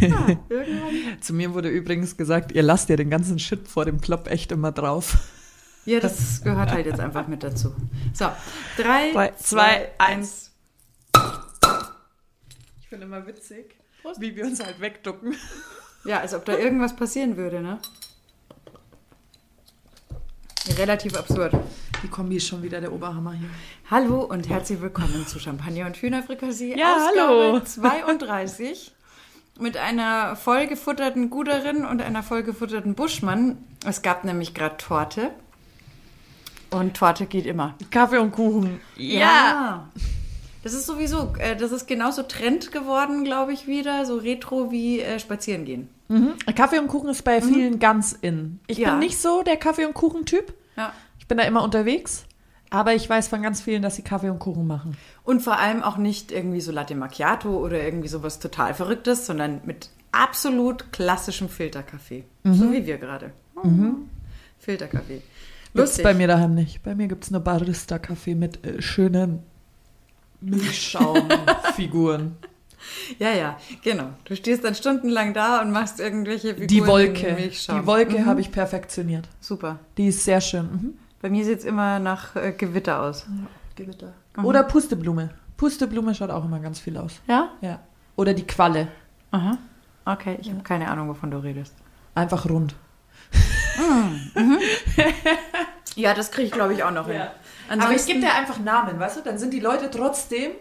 Irgendwann. Zu mir wurde übrigens gesagt, ihr lasst ja den ganzen Shit vor dem Plop echt immer drauf. Ja, das gehört halt jetzt einfach mit dazu. So, drei, Drei, zwei, eins. Ich finde immer witzig, Prost. wie wir uns halt wegducken. Ja, als ob da irgendwas passieren würde, ne? Relativ absurd. Die Kombi ist schon wieder der Oberhammer hier. Hallo und herzlich willkommen zu Champagner und Hühnerfrikassee. Ja, Ausgabe hallo. 32 mit einer vollgefutterten Guderin und einer vollgefutterten Buschmann. Es gab nämlich gerade Torte. Und Torte geht immer. Kaffee und Kuchen. Das ist sowieso, äh, das ist genauso Trend geworden, glaube ich, wieder. So retro wie äh, spazieren gehen. Mhm. Kaffee und Kuchen ist bei vielen ganz in. Ich Ja. bin nicht so der Kaffee- und Kuchen-Typ. Ja. Ich bin da immer unterwegs. Aber ich weiß von ganz vielen, dass sie Kaffee und Kuchen machen. Und vor allem auch nicht irgendwie so Latte Macchiato oder irgendwie sowas total Verrücktes, sondern mit absolut klassischem Filterkaffee. So wie wir gerade. Filterkaffee. Gibt's Lustig. bei mir daheim nicht. Bei mir gibt es nur Barista-Kaffee mit äh, schönen Milchschaumfiguren. Ja, ja, genau. Du stehst dann stundenlang da und machst irgendwelche Figuren Die Wolke. Die Wolke Mhm. habe ich perfektioniert. Super. Die ist sehr schön. Mhm. Bei mir sieht es immer nach äh, Gewitter aus. Gewitter. Oder Pusteblume. Pusteblume schaut auch immer ganz viel aus. Ja? Ja. Oder die Qualle. Aha. Okay, ich habe keine Ahnung, wovon du redest. Einfach rund. Ja, das kriege ich, glaube ich, auch noch hin. Ja. Ansonsten, Aber ich gebe dir einfach Namen, weißt du? Dann sind die Leute trotzdem,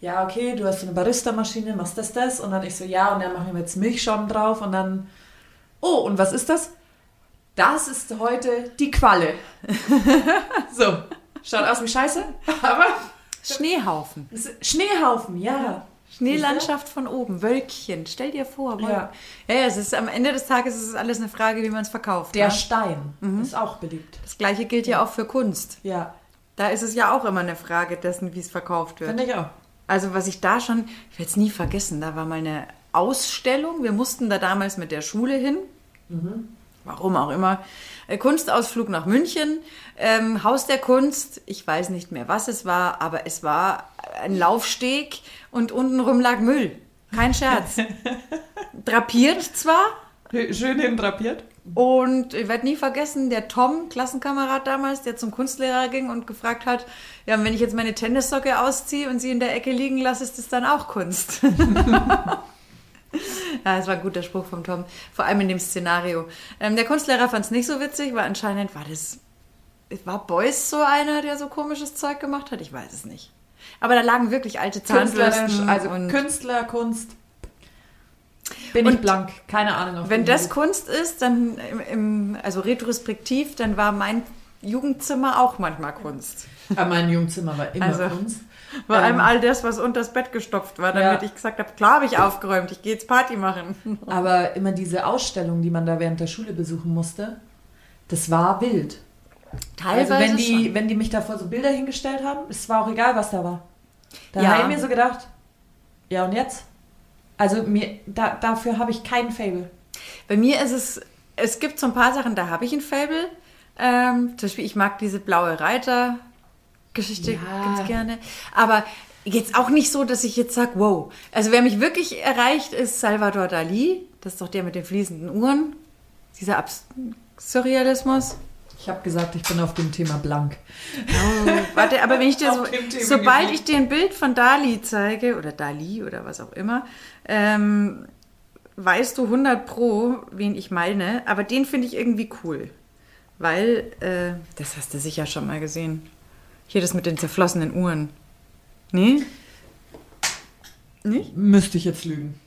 ja, okay, du hast so eine Barista-Maschine, machst das, das. Und dann ich so, ja, und dann machen wir jetzt Milchschaum drauf. Und dann, oh, und was ist das? Das ist heute die Qualle. so, schaut aus wie Scheiße, aber Schneehaufen. Schneehaufen, ja. Schneelandschaft von oben, Wölkchen. Stell dir vor. Wolken. Ja. Ja, ja, es ist am Ende des Tages ist es alles eine Frage, wie man es verkauft. Der ne? Stein ist auch beliebt. Das gleiche gilt ja auch für Kunst. Ja, Da ist es ja auch immer eine Frage dessen, wie es verkauft wird. finde ich auch. Also was ich da schon, ich werde es nie vergessen, da war mal eine Ausstellung. Wir mussten da damals mit der Schule hin. Warum auch immer. Äh, Kunstausflug nach München, ähm, Haus der Kunst. Ich weiß nicht mehr, was es war, aber es war ein Laufsteg und untenrum lag Müll. Kein Scherz. Drapiert zwar, Schön hindrapiert. und ich werde nie vergessen, der Tom, Klassenkamerad damals, der zum Kunstlehrer ging und gefragt hat, ja, wenn ich jetzt meine Tennissocke ausziehe und sie in der Ecke liegen lasse, ist das dann auch Kunst? ja, das war ein guter Spruch vom Tom, vor allem in dem Szenario. Ähm, der Kunstlehrer fand es nicht so witzig, weil anscheinend war das, war Beuys so einer, der so komisches Zeug gemacht hat? Ich weiß es nicht. Aber da lagen wirklich alte Zahnbürsten also und Künstler, Kunst. Bin ich Und blank, keine Ahnung. Wenn das. Kunst ist, dann im, im, also retrospektiv, dann war mein Jugendzimmer auch manchmal Kunst. Ah, mein Jugendzimmer war immer Also, Kunst. Vor Ähm, allem all das, was unter das Bett gestopft war, damit Ja. ich gesagt habe, klar habe ich aufgeräumt, ich gehe jetzt Party machen. Aber immer diese Ausstellung, die man da während der Schule besuchen musste, das war wild. Teilweise also wenn die, schon. wenn die mich da vor so Bilder hingestellt haben, es war auch egal, was da war. Da Ja. habe ich mir so gedacht, ja und jetzt? Also mir, da, dafür habe ich keinen Fable. Bei mir ist es, es gibt so ein paar Sachen, da habe ich ein Fable. Ähm, zum Beispiel, ich mag diese blaue Reiter-Geschichte Ja. ganz gerne. Aber jetzt auch nicht so, dass ich jetzt sage, wow. Also wer mich wirklich erreicht, ist Salvador Dali. Das ist doch der mit den fließenden Uhren. Dieser Abs Surrealismus. Ich habe gesagt, ich bin auf dem Thema blank. Oh, warte, aber wenn ich dir so, sobald ich dir ein Bild von Dali zeige, oder Dali oder was auch immer, ähm, weißt du 100 pro, wen ich meine, aber den finde ich irgendwie cool. Weil, äh, das hast du sicher schon mal gesehen. Hier das mit den zerflossenen Uhren. Nee? Nicht? Müsste ich jetzt lügen.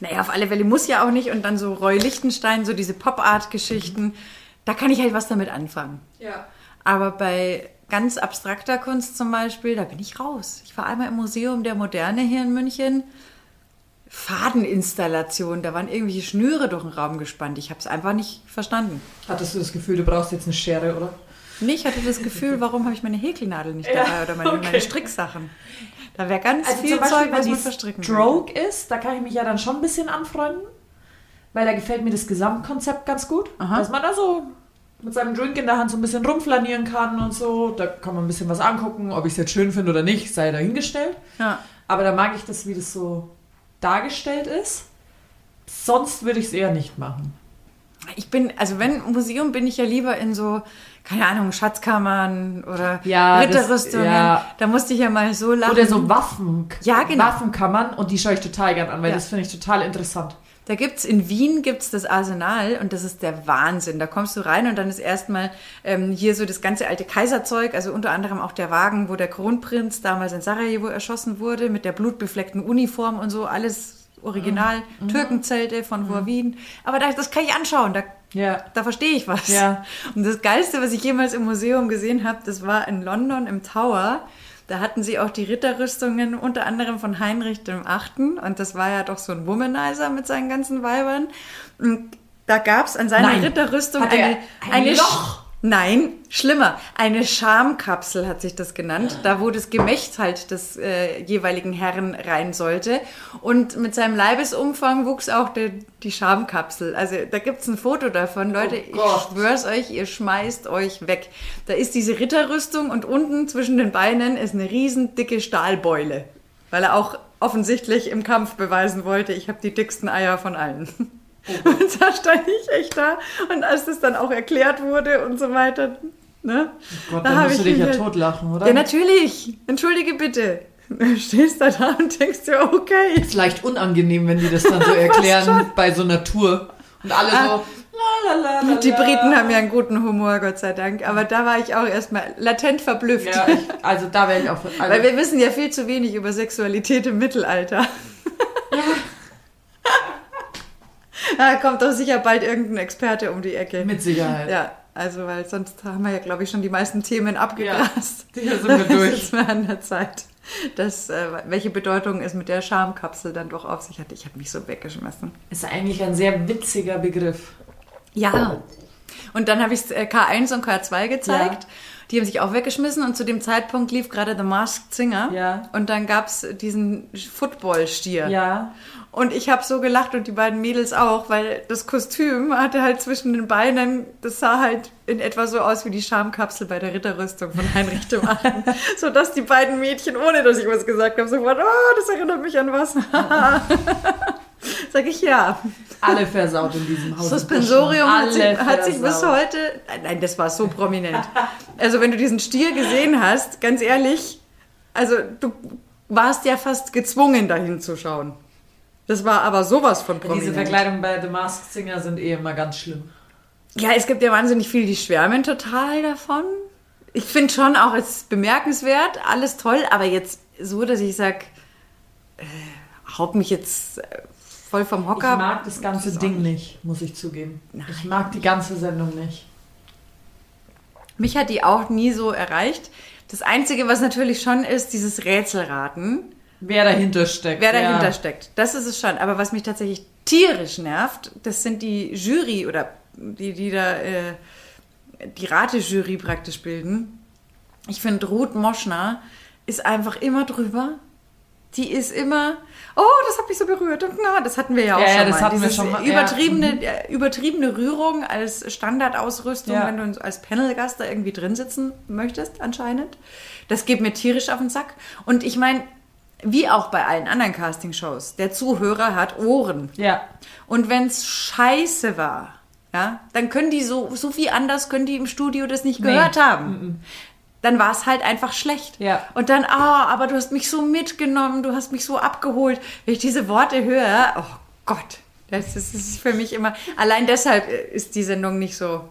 Naja, auf alle Fälle muss ja auch nicht. Und dann so Roy Lichtenstein, so diese Pop-Art-Geschichten. Da kann ich halt was damit anfangen. Ja. Aber bei ganz abstrakter Kunst zum Beispiel, da bin ich raus. Ich war einmal im Museum der Moderne hier in München. Fadeninstallation, da waren irgendwelche Schnüre durch den Raum gespannt. Ich habe es einfach nicht verstanden. Hattest du das Gefühl, du brauchst jetzt eine Schere, oder? Nee, ich hatte das Gefühl, warum habe ich meine Häkelnadel nicht Ja, dabei oder meine, okay. meine Stricksachen? Da wäre ganz Also viel Zeug, was man verstricken Stroke ist, da kann ich mich ja dann schon ein bisschen anfreunden, weil da gefällt mir das Gesamtkonzept ganz gut, Aha. dass man da so mit seinem Drink in der Hand so ein bisschen rumflanieren kann und so. Da kann man ein bisschen was angucken, ob ich es jetzt schön finde oder nicht, sei dahingestellt. Ja. Aber da mag ich das, wie das so dargestellt ist. Sonst würde ich es eher nicht machen. Ich bin, also wenn Museum, bin ich ja lieber in so, keine Ahnung, Schatzkammern oder Ja, das- Ritterrüstungen. ja. Da musste ich ja mal so lachen. Oder so Waffen, Ja, genau. Waffenkammern und die schaue ich total gern an, weil Ja. das finde ich total interessant. Da gibt's in Wien gibt's das Arsenal und das ist der Wahnsinn. Da kommst du rein und dann ist erstmal ähm, hier so das ganze alte Kaiserzeug, also unter anderem auch der Wagen, wo der Kronprinz damals in Sarajevo erschossen wurde, mit der blutbefleckten Uniform und so, alles original, Mhm. Türkenzelte von Wien. Aber da, das kann ich anschauen, da, Ja. da verstehe ich was. Ja. Und das Geilste, was ich jemals im Museum gesehen habe, das war in London im Tower. Da hatten sie auch die Ritterrüstungen, unter anderem von Heinrich dem Achten. Und das war ja doch so ein Womanizer mit seinen ganzen Weibern. Und da gab's an seiner Nein. Ritterrüstung er eine, ein eine Loch? Nein, schlimmer. Eine Schamkapsel hat sich das genannt, da wo das Gemächt halt des äh, jeweiligen Herren rein sollte. Und mit seinem Leibesumfang wuchs auch der, die Schamkapsel. Also da gibt's ein Foto davon. Leute, ich Gott. schwör's euch, ihr schmeißt euch weg. Da ist diese Ritterrüstung und unten zwischen den Beinen ist eine riesen dicke Stahlbeule. Weil er auch offensichtlich im Kampf beweisen wollte, ich habe die dicksten Eier von allen. Und da stand ich echt da. Und als das dann auch erklärt wurde und so weiter, ne? Gott, Da dann musst du ich dich ja mich- totlachen, oder? Ja, natürlich. Entschuldige bitte. Du stehst da da und denkst dir, okay. ist leicht unangenehm, wenn die das dann so erklären bei so einer Tour. Und alle so, la la la la. Die. Briten haben ja einen guten Humor, Gott sei Dank. Aber da war ich auch erstmal latent verblüfft. Ja, ich, also da wäre ich auch. Also, Weil wir wissen ja viel zu wenig über Sexualität im Mittelalter. Da kommt doch sicher bald irgendein Experte um die Ecke. mit Sicherheit. Ja, also weil sonst haben wir ja, glaube ich, schon die meisten Themen abgegrast. Sicher sind wir Das durch. ist mir an der Zeit. Das, äh, welche Bedeutung es mit der Schamkapsel dann doch auf sich hat. Ich habe mich so weggeschmissen. Ist eigentlich ein sehr witziger Begriff. Ja. Und dann habe ich K1 und K2 gezeigt. Die haben sich auch weggeschmissen und zu dem Zeitpunkt lief gerade The Masked Singer. Ja. Und dann gab's diesen Footballstier. Ja. Und ich habe so gelacht und die beiden Mädels auch, weil das Kostüm hatte halt zwischen den Beinen, das sah halt in etwa so aus wie die Schamkapsel bei der Ritterrüstung von Heinrich dem Achten. so dass die beiden Mädchen, ohne dass ich was gesagt habe, sofort, oh, das erinnert mich an was. Sag ich ja. Alle versaut in diesem Haus. Suspensorium hat sich, hat sich bis heute. Nein, das war so prominent. Also, wenn du diesen Stier gesehen hast, ganz ehrlich, also du warst ja fast gezwungen, dahin zu schauen. Das war aber sowas von Diese prominent. Verkleidungen bei The Masked Singer sind eh immer ganz schlimm. Ja, es gibt ja wahnsinnig viele, die schwärmen total davon. Ich finde schon auch, es ist bemerkenswert, alles toll, aber jetzt so, dass ich sag, äh, haut mich jetzt äh, voll vom Ich Hocker. mag das ganze Das Ding nicht, muss ich zugeben. Ich mag die ganze Sendung nicht. Mich hat die auch nie so erreicht. Das Einzige, was natürlich schon ist, dieses Rätselraten, Wer dahinter steckt. wer ja. dahinter steckt. Das ist es schon. Aber was mich tatsächlich tierisch nervt, das sind die Jury oder die, die da äh, die Ratejury praktisch bilden. Ich finde, Ruth Moschner ist einfach immer drüber. Die ist immer, oh, das hat mich so berührt. Und na, das hatten wir ja auch Ja, ja, schon das mal. hatten wir Dieses schon mal, ja. Übertriebene, äh, übertriebene Rührung als Standardausrüstung, Ja. wenn du als Panelgast da irgendwie drin sitzen möchtest, anscheinend. Das geht mir tierisch auf den Sack. Und ich meine, wie auch bei allen anderen Castingshows, der Zuhörer hat Ohren. Ja. Und wenn's scheiße war, ja, dann können die so, so wie anders können die im Studio das nicht Nee. gehört haben. Dann war es halt einfach schlecht. Ja. Und dann, ah, aber du hast mich so mitgenommen, du hast mich so abgeholt. Wenn ich diese Worte höre, oh Gott, das ist, das ist für mich immer, allein deshalb ist die Sendung nicht so,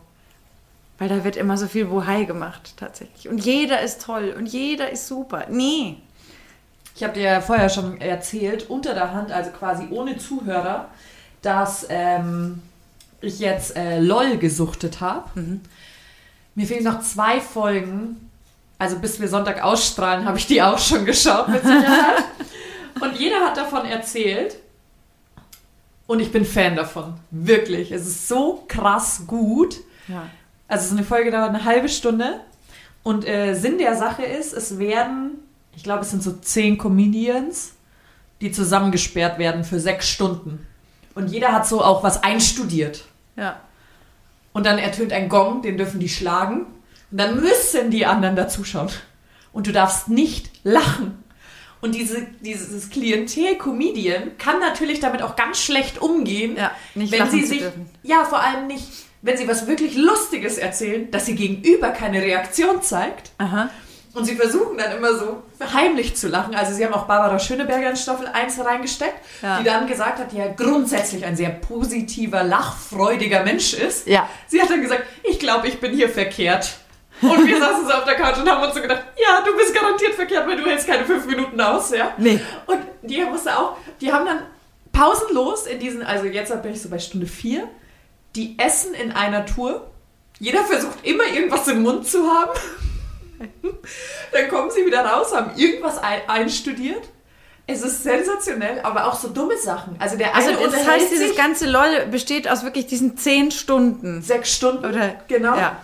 weil da wird immer so viel Bohai gemacht, tatsächlich. Und jeder ist toll und jeder ist super. Nee. Ich habe dir ja vorher schon erzählt, unter der Hand, also quasi ohne Zuhörer, dass ähm, ich jetzt äh, LOL gesuchtet habe. Mir fehlen noch zwei Folgen. Also bis wir Sonntag ausstrahlen, habe ich die auch schon geschaut mit Sicherheit. Und jeder hat davon erzählt. Und ich bin Fan davon. Wirklich. Es ist so krass gut. Ja. Also so eine Folge dauert eine halbe Stunde. Und äh, Sinn der Sache ist, es werden, ich glaube, es sind so zehn Comedians, die zusammengesperrt werden für sechs Stunden. Und jeder hat so auch was einstudiert. Ja. Und dann ertönt ein Gong, den dürfen die schlagen. Und dann müssen die anderen dazuschauen. Und du darfst nicht lachen. Und diese, dieses Klientel-Comedian kann natürlich damit auch ganz schlecht umgehen, Ja, wenn sie sich, dürfen. ja, vor allem nicht, wenn sie was wirklich Lustiges erzählen, dass sie gegenüber keine Reaktion zeigt. Aha. Und sie versuchen dann immer so heimlich zu lachen. Also sie haben auch Barbara Schöneberger in Staffel 1 reingesteckt, Ja. die dann gesagt hat, die ja grundsätzlich ein sehr positiver, lachfreudiger Mensch ist. Ja. Sie hat dann gesagt, ich glaube, ich bin hier verkehrt. Und wir saßen so auf der Couch und haben uns so gedacht, ja, du bist garantiert verkehrt, weil du hältst keine fünf Minuten aus, ja. Nee. Und die musste auch, die haben dann pausenlos in diesen, also jetzt bin ich so bei Stunde vier, die essen in einer Tour. Jeder versucht immer irgendwas im Mund zu haben. Dann kommen sie wieder raus, haben irgendwas ein, einstudiert. Es ist sensationell, aber auch so dumme Sachen. Also der Also eine das heißt, dieses ganze LOL besteht aus wirklich diesen zehn Stunden. sechs Stunden. Oder genau. Ja.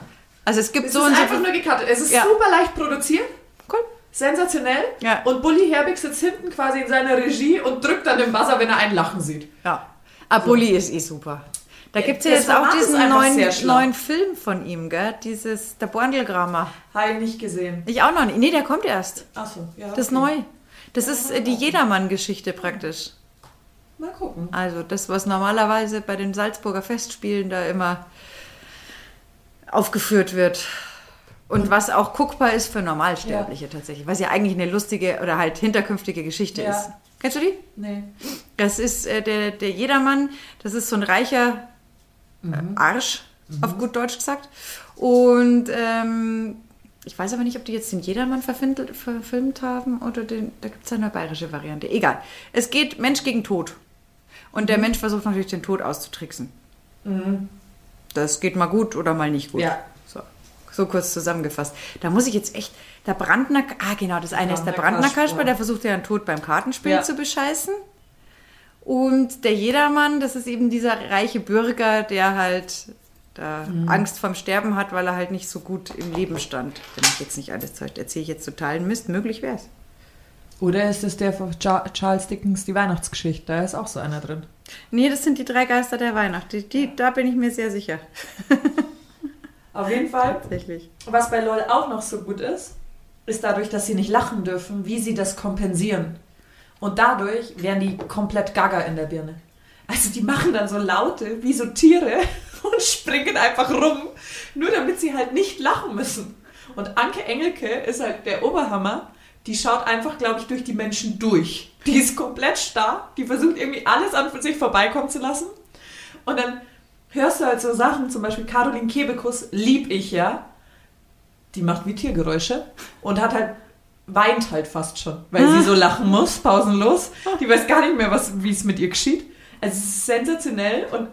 Also es gibt Es so ist und so. einfach nur gecuttet. Es ist Ja. super leicht produziert, Cool. sensationell. Ja. Und Bully Herbig sitzt hinten quasi in seiner Regie und drückt dann den Buzzer, wenn er einen lachen sieht. Ja. Aber Bulli ist eh super. Da Ja, gibt es ja jetzt auch diesen einfach neuen, neuen Film von ihm, gell? Dieses, der Borndelgrammer. Habe ich nicht gesehen. Ich auch noch nicht. Nee, der kommt erst. Achso, ja. Das ist okay. neu. Das ist äh, die Jedermann-Geschichte praktisch. Mal gucken. Also das, was normalerweise bei den Salzburger Festspielen da immer aufgeführt wird. Und was auch guckbar ist für Normalsterbliche tatsächlich. Was ja eigentlich eine lustige oder halt hinterkünftige Geschichte Ja. ist. Kennst du die? Nee. Das ist äh, der, der Jedermann, das ist so ein reicher äh, Arsch, auf gut Deutsch gesagt. Und ähm, ich weiß aber nicht, ob die jetzt den Jedermann verfilmt, haben oder den, da gibt es eine bayerische Variante. Egal. Es geht Mensch gegen Tod. Und der Mensch versucht natürlich den Tod auszutricksen. Das geht mal gut oder mal nicht gut. Ja. So, so kurz zusammengefasst. Da muss ich jetzt echt, der Brandner, ah genau, das eine ist der Brandner Kasper. Der versucht ja den Tod beim Kartenspiel Ja. zu bescheißen. Und der Jedermann, das ist eben dieser reiche Bürger, der halt da Mhm. Angst vorm Sterben hat, weil er halt nicht so gut im Leben stand. Wenn ich jetzt nicht alles zeigt, erzähle ich jetzt totalen Mist. Möglich wäre es. Oder ist es der von Cha- Charles Dickens, die Weihnachtsgeschichte? Da ist auch so einer drin. Nee, das sind die drei Geister der Weihnacht. Die, die, da bin ich mir sehr sicher. Auf jeden Fall. Tatsächlich. Was bei LOL auch noch so gut ist, ist dadurch, dass sie nicht lachen dürfen, wie sie das kompensieren. Und dadurch werden die komplett gaga in der Birne. Also die machen dann so Laute wie so Tiere und springen einfach rum, nur damit sie halt nicht lachen müssen. Und Anke Engelke ist halt der Oberhammer. Die schaut einfach, glaube ich, durch die Menschen durch. Die ist komplett starr. Die versucht irgendwie alles an sich vorbeikommen zu lassen. Und dann hörst du halt so Sachen, zum Beispiel Caroline Kebekus, lieb ich ja. Die macht wie Tiergeräusche und hat halt, weint halt fast schon, weil sie so lachen muss, pausenlos. Die weiß gar nicht mehr, wie es mit ihr geschieht. Also es ist sensationell und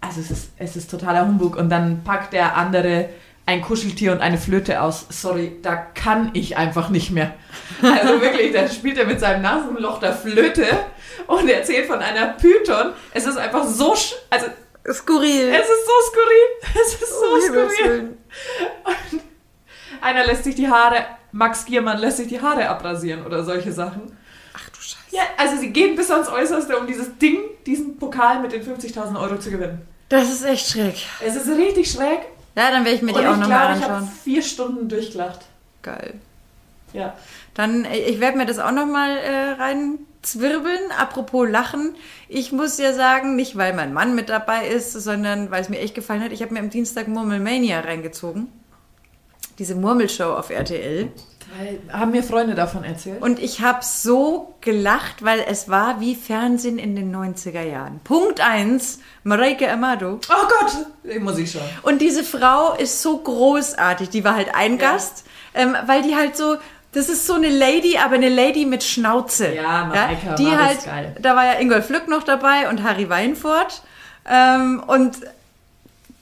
also es ist, es ist totaler Humbug. Und dann packt der andere ein Kuscheltier und eine Flöte aus. Sorry, da kann ich einfach nicht mehr. Also wirklich, da spielt er mit seinem Nasenloch der Flöte und erzählt von einer Python. Es ist einfach so, sch also Skurril. es ist so skurril. Es ist so Himmels skurril. Willen. Einer lässt sich die Haare, Max Giermann lässt sich die Haare abrasieren oder solche Sachen. Ach du Scheiße. Ja, also sie gehen bis ans Äußerste, um dieses Ding, diesen Pokal mit den 50.000 Euro zu gewinnen. Das ist echt schräg. Es ist richtig schräg. Ja, dann werde ich mir die und auch nochmal glaube, ich habe anschauen. vier Stunden durchgelacht. Geil. Ja. Dann, äh, ich werde mir das auch nochmal äh, reinzwirbeln. Apropos Lachen. Ich muss ja sagen, nicht weil mein Mann mit dabei ist, sondern weil es mir echt gefallen hat. Ich habe mir am Dienstag Murmelmania reingezogen. Diese Murmelshow auf RTL. Haben mir Freunde davon erzählt? Und ich habe so gelacht, weil es war wie Fernsehen in den 90er Jahren. Punkt eins Mareike Amado. Oh Gott, den muss ich schon. Und diese Frau ist so großartig. Die war halt ein Ja. Gast, ähm, weil die halt so, das ist so eine Lady, aber eine Lady mit Schnauze. Ja, Mareike die Amado halt, ist geil. da war ja Ingolf Lück noch dabei und Harry Weinfurt. Ähm, und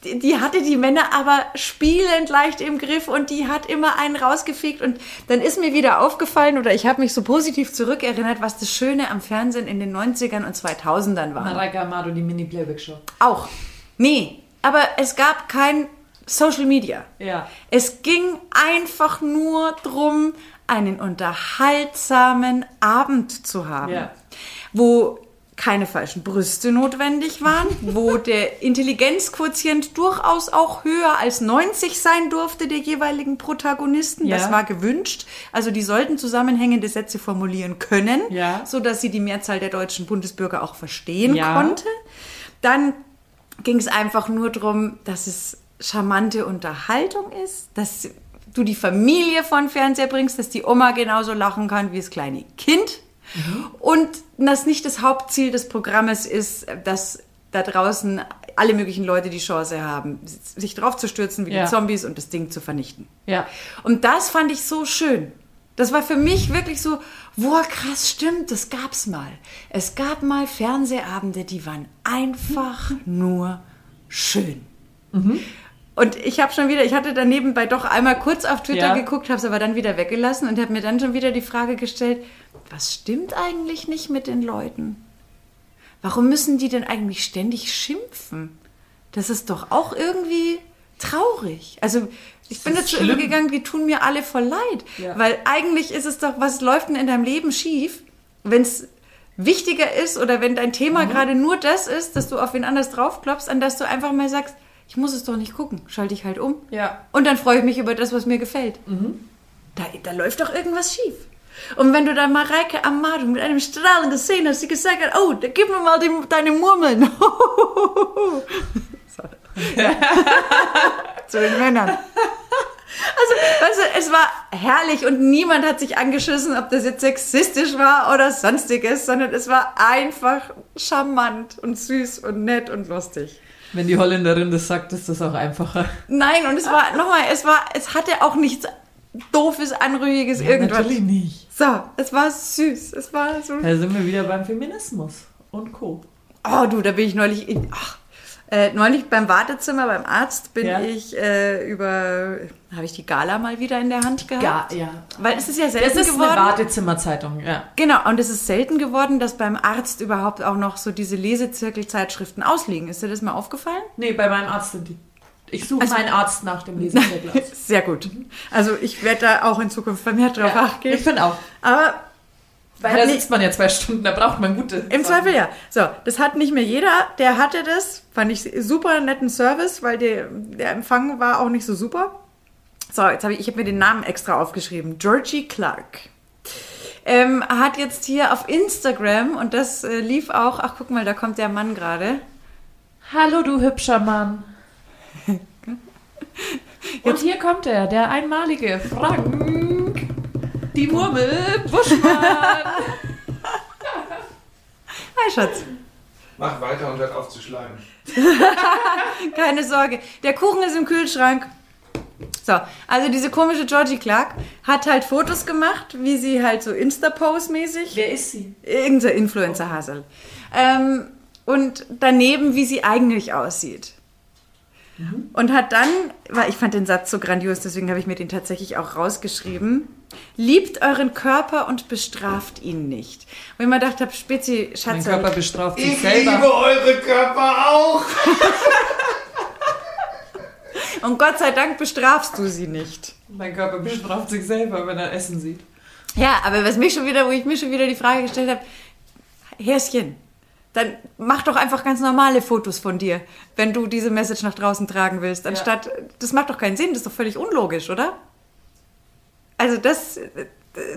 die, die hatte die Männer aber spielend leicht im Griff und die hat immer einen rausgefegt und dann ist mir wieder aufgefallen oder ich habe mich so positiv zurückerinnert, was das Schöne am Fernsehen in den 90ern und 2000ern war. Mareike Amado, die Mini-Playback-Show. Auch. Nee, aber es gab kein Social Media. Ja. Es ging einfach nur drum, einen unterhaltsamen Abend zu haben. Ja. Wo keine falschen Brüste notwendig waren, wo der Intelligenzquotient durchaus auch höher als 90 sein durfte der jeweiligen Protagonisten. Ja. Das war gewünscht. Also die sollten zusammenhängende Sätze formulieren können, Ja. so dass sie die Mehrzahl der deutschen Bundesbürger auch verstehen Ja. konnte. Dann ging es einfach nur darum, dass es charmante Unterhaltung ist, dass du die Familie von Fernseher bringst, dass die Oma genauso lachen kann wie das kleine Kind. Und das nicht das Hauptziel des Programmes ist, dass da draußen alle möglichen Leute die Chance haben, sich drauf zu stürzen wie Ja. die Zombies und das Ding zu vernichten. Ja. Und das fand ich so schön. Das war für mich wirklich so, boah, krass, stimmt, das gab's mal. Es gab mal Fernsehabende, die waren einfach nur schön. Und ich habe schon wieder, ich hatte dann nebenbei doch einmal kurz auf Twitter Ja. geguckt, habe es aber dann wieder weggelassen und habe mir dann schon wieder die Frage gestellt, was stimmt eigentlich nicht mit den Leuten? Warum müssen die denn eigentlich ständig schimpfen? Das ist doch auch irgendwie traurig. Also ich bin dazu schlimm. übergegangen, die tun mir alle voll leid. Ja. Weil eigentlich ist es doch, was läuft denn in deinem Leben schief, wenn es wichtiger ist oder wenn dein Thema Mhm. gerade nur das ist, dass du auf wen anders draufklopfst, an das du einfach mal sagst, ich muss es doch nicht gucken, schalte ich halt um. Ja. Und dann freue ich mich über das, was mir gefällt. Da, da läuft doch irgendwas schief. Und wenn du dann Mareike Amado mit einem Strahlen gesehen hast, die gesagt hat, oh, da gib mir mal die, deine Murmeln. Zu den Männern. Also, weißt du, es war herrlich und niemand hat sich angeschissen, ob das jetzt sexistisch war oder sonstiges, sondern es war einfach charmant und süß und nett und lustig. Wenn die Holländerin das sagt, ist das auch einfacher. Nein, und es war, nochmal, es war, es hatte auch nichts doofes, anrüchiges, irgendwas. Natürlich nicht. So, es war süß. Es war so. Da sind wir wieder beim Feminismus und Co. Oh, du, da bin ich neulich. In, ach, äh, neulich beim Wartezimmer beim Arzt bin Ja. ich äh, über. Habe ich die Gala mal wieder in der Hand gehabt? Ja, ja. Weil es ist ja Das selten ist geworden. eine Wartezimmerzeitung, ja. Genau, und es ist selten geworden, dass beim Arzt überhaupt auch noch so diese Lesezirkelzeitschriften ausliegen. Ist dir das mal aufgefallen? Nee, bei meinem Arzt sind die. Ich suche Also- meinen Arzt nach dem Lesezirkel aus. Sehr gut. Also ich werde da auch in Zukunft vermehrt drauf Ja, acht geben. ich finde auch. Aber Weil Hat da sitzt man ja zwei Stunden, da braucht man gute. Im Zweifel ja. So, das hat nicht mehr jeder. Der hatte das. Fand ich super netten Service, weil der, der Empfang war auch nicht so super. So, jetzt habe ich, ich habe mir den Namen extra aufgeschrieben. Georgie Clark. Ähm, hat jetzt hier auf Instagram, und das äh, lief auch, ach guck mal, da kommt der Mann gerade. Hallo, du hübscher Mann. Und hier kommt er, der einmalige Frank. Die Murmel Buschmann. Hi, Schatz. Mach weiter und hört auf zu schleimen. Keine Sorge. Der Kuchen ist im Kühlschrank. So, also diese komische Georgie Clark hat halt Fotos gemacht, wie sie halt so Insta-Pose-mäßig. Wer ist sie? Irgendein Influencer-Hasel. Ähm, und daneben, wie sie eigentlich aussieht. Und hat dann, weil ich fand den Satz so grandios, deswegen habe ich mir den tatsächlich auch rausgeschrieben. Liebt euren Körper und bestraft ihn nicht. Und ich mir gedacht habe, Spezi, Mein Schatz, Körper bestraft sich Ich selber. liebe eure Körper auch. und Gott sei Dank bestrafst du sie nicht. Mein Körper bestraft sich selber, wenn er Essen sieht. Ja, aber was mich schon wieder, wo ich mir schon wieder die Frage gestellt habe, Häschen, dann mach doch einfach ganz normale Fotos von dir, wenn du diese Message nach draußen tragen willst, anstatt, das macht doch keinen Sinn, das ist doch völlig unlogisch, oder? Also das,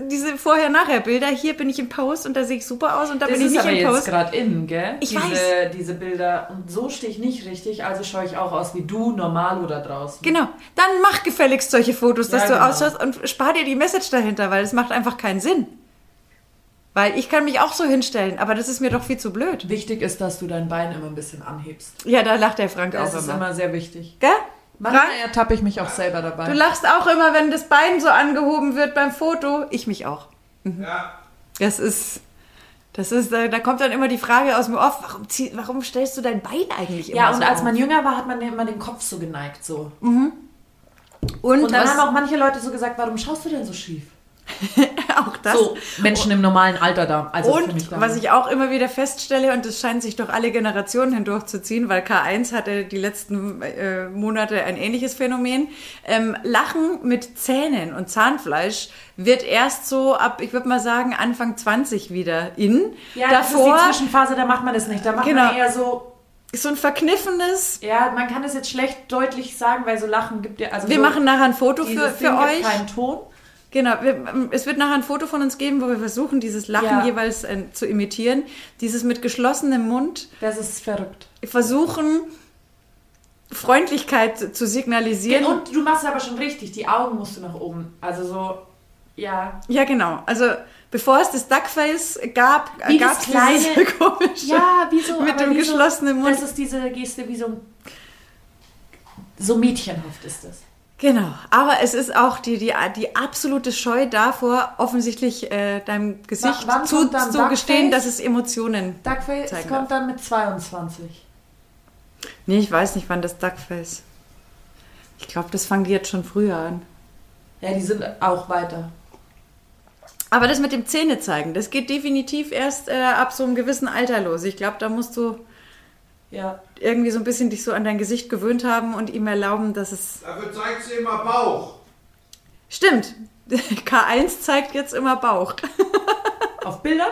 diese Vorher-Nachher-Bilder, hier bin ich im Post und da sehe ich super aus und da Das bin ich ist nicht aber im jetzt Post. gerade in, gell? Ich diese, weiß. Diese Bilder. Und so stehe ich nicht richtig, also schaue ich auch aus wie du, normal oder draußen. Genau, dann mach gefälligst solche Fotos, dass Ja, du genau. ausschaust und spar dir die Message dahinter, weil es macht einfach keinen Sinn. Weil ich kann mich auch so hinstellen, aber das ist mir doch viel zu blöd. Wichtig ist, dass du dein Bein immer ein bisschen anhebst. Ja, da lacht der Frank Das auch ist immer. immer sehr wichtig. Gell? Manchmal Frank? ertappe ich mich auch selber dabei. Du lachst auch immer, wenn das Bein so angehoben wird beim Foto. Ich mich auch. Ja, Das ist, das ist, da, kommt dann immer die Frage aus dem Off, warum, zieh, warum stellst du dein Bein eigentlich immer ja, so und als auf? man jünger war, hat man immer den Kopf so geneigt so. Und, Und dann was, haben auch manche Leute so gesagt, warum schaust du denn so schief? auch das. So, Menschen im normalen Alter da. Also und was ich auch immer wieder feststelle, und das scheint sich durch alle Generationen hindurchzuziehen, weil K1 hatte die letzten äh, Monate ein ähnliches Phänomen. Ähm, Lachen mit Zähnen und Zahnfleisch wird erst so ab, ich würde mal sagen, Anfang 20 wieder in. ja, Davor das ist die Zwischenphase, da macht man das nicht. Da macht Genau. man eher so, so ein verkniffenes. ja, man kann das jetzt schlecht deutlich sagen, weil so Lachen gibt ja, also Wir so machen nachher ein Foto für, für euch. Keinen Ton. Genau, wir, es wird nachher ein Foto von uns geben, wo wir versuchen, dieses Lachen Ja. jeweils äh, zu imitieren. Dieses mit geschlossenem Mund. Das ist verrückt. Versuchen, Freundlichkeit zu signalisieren. Und du machst es aber schon richtig, die Augen musst du nach oben. Also so, ja. Ja, genau. Also bevor es das Duckface gab, Wie gab es kleine- dieses komische. Ja, wieso? Mit dem geschlossenen Mund. Das ist diese Geste wie so ein. So mädchenhaft ist das. Genau. Aber es ist auch die, die, die absolute Scheu davor, offensichtlich äh, deinem Gesicht wann zu, zu gestehen, dass es Emotionen. Duckface Zeigen kommt dann mit 22. Nee, ich weiß nicht, wann das Duckface. Ich glaube, das fangen die jetzt schon früher an. Ja, die sind auch weiter. Aber das mit dem Zähne zeigen, das geht definitiv erst äh, ab so einem gewissen Alter los. Ich glaube, da musst du Ja. irgendwie so ein bisschen dich so an dein Gesicht gewöhnt haben und ihm erlauben, dass es. Dafür zeigt sie immer Bauch. Stimmt. K1 zeigt jetzt immer Bauch. Auf Bilder?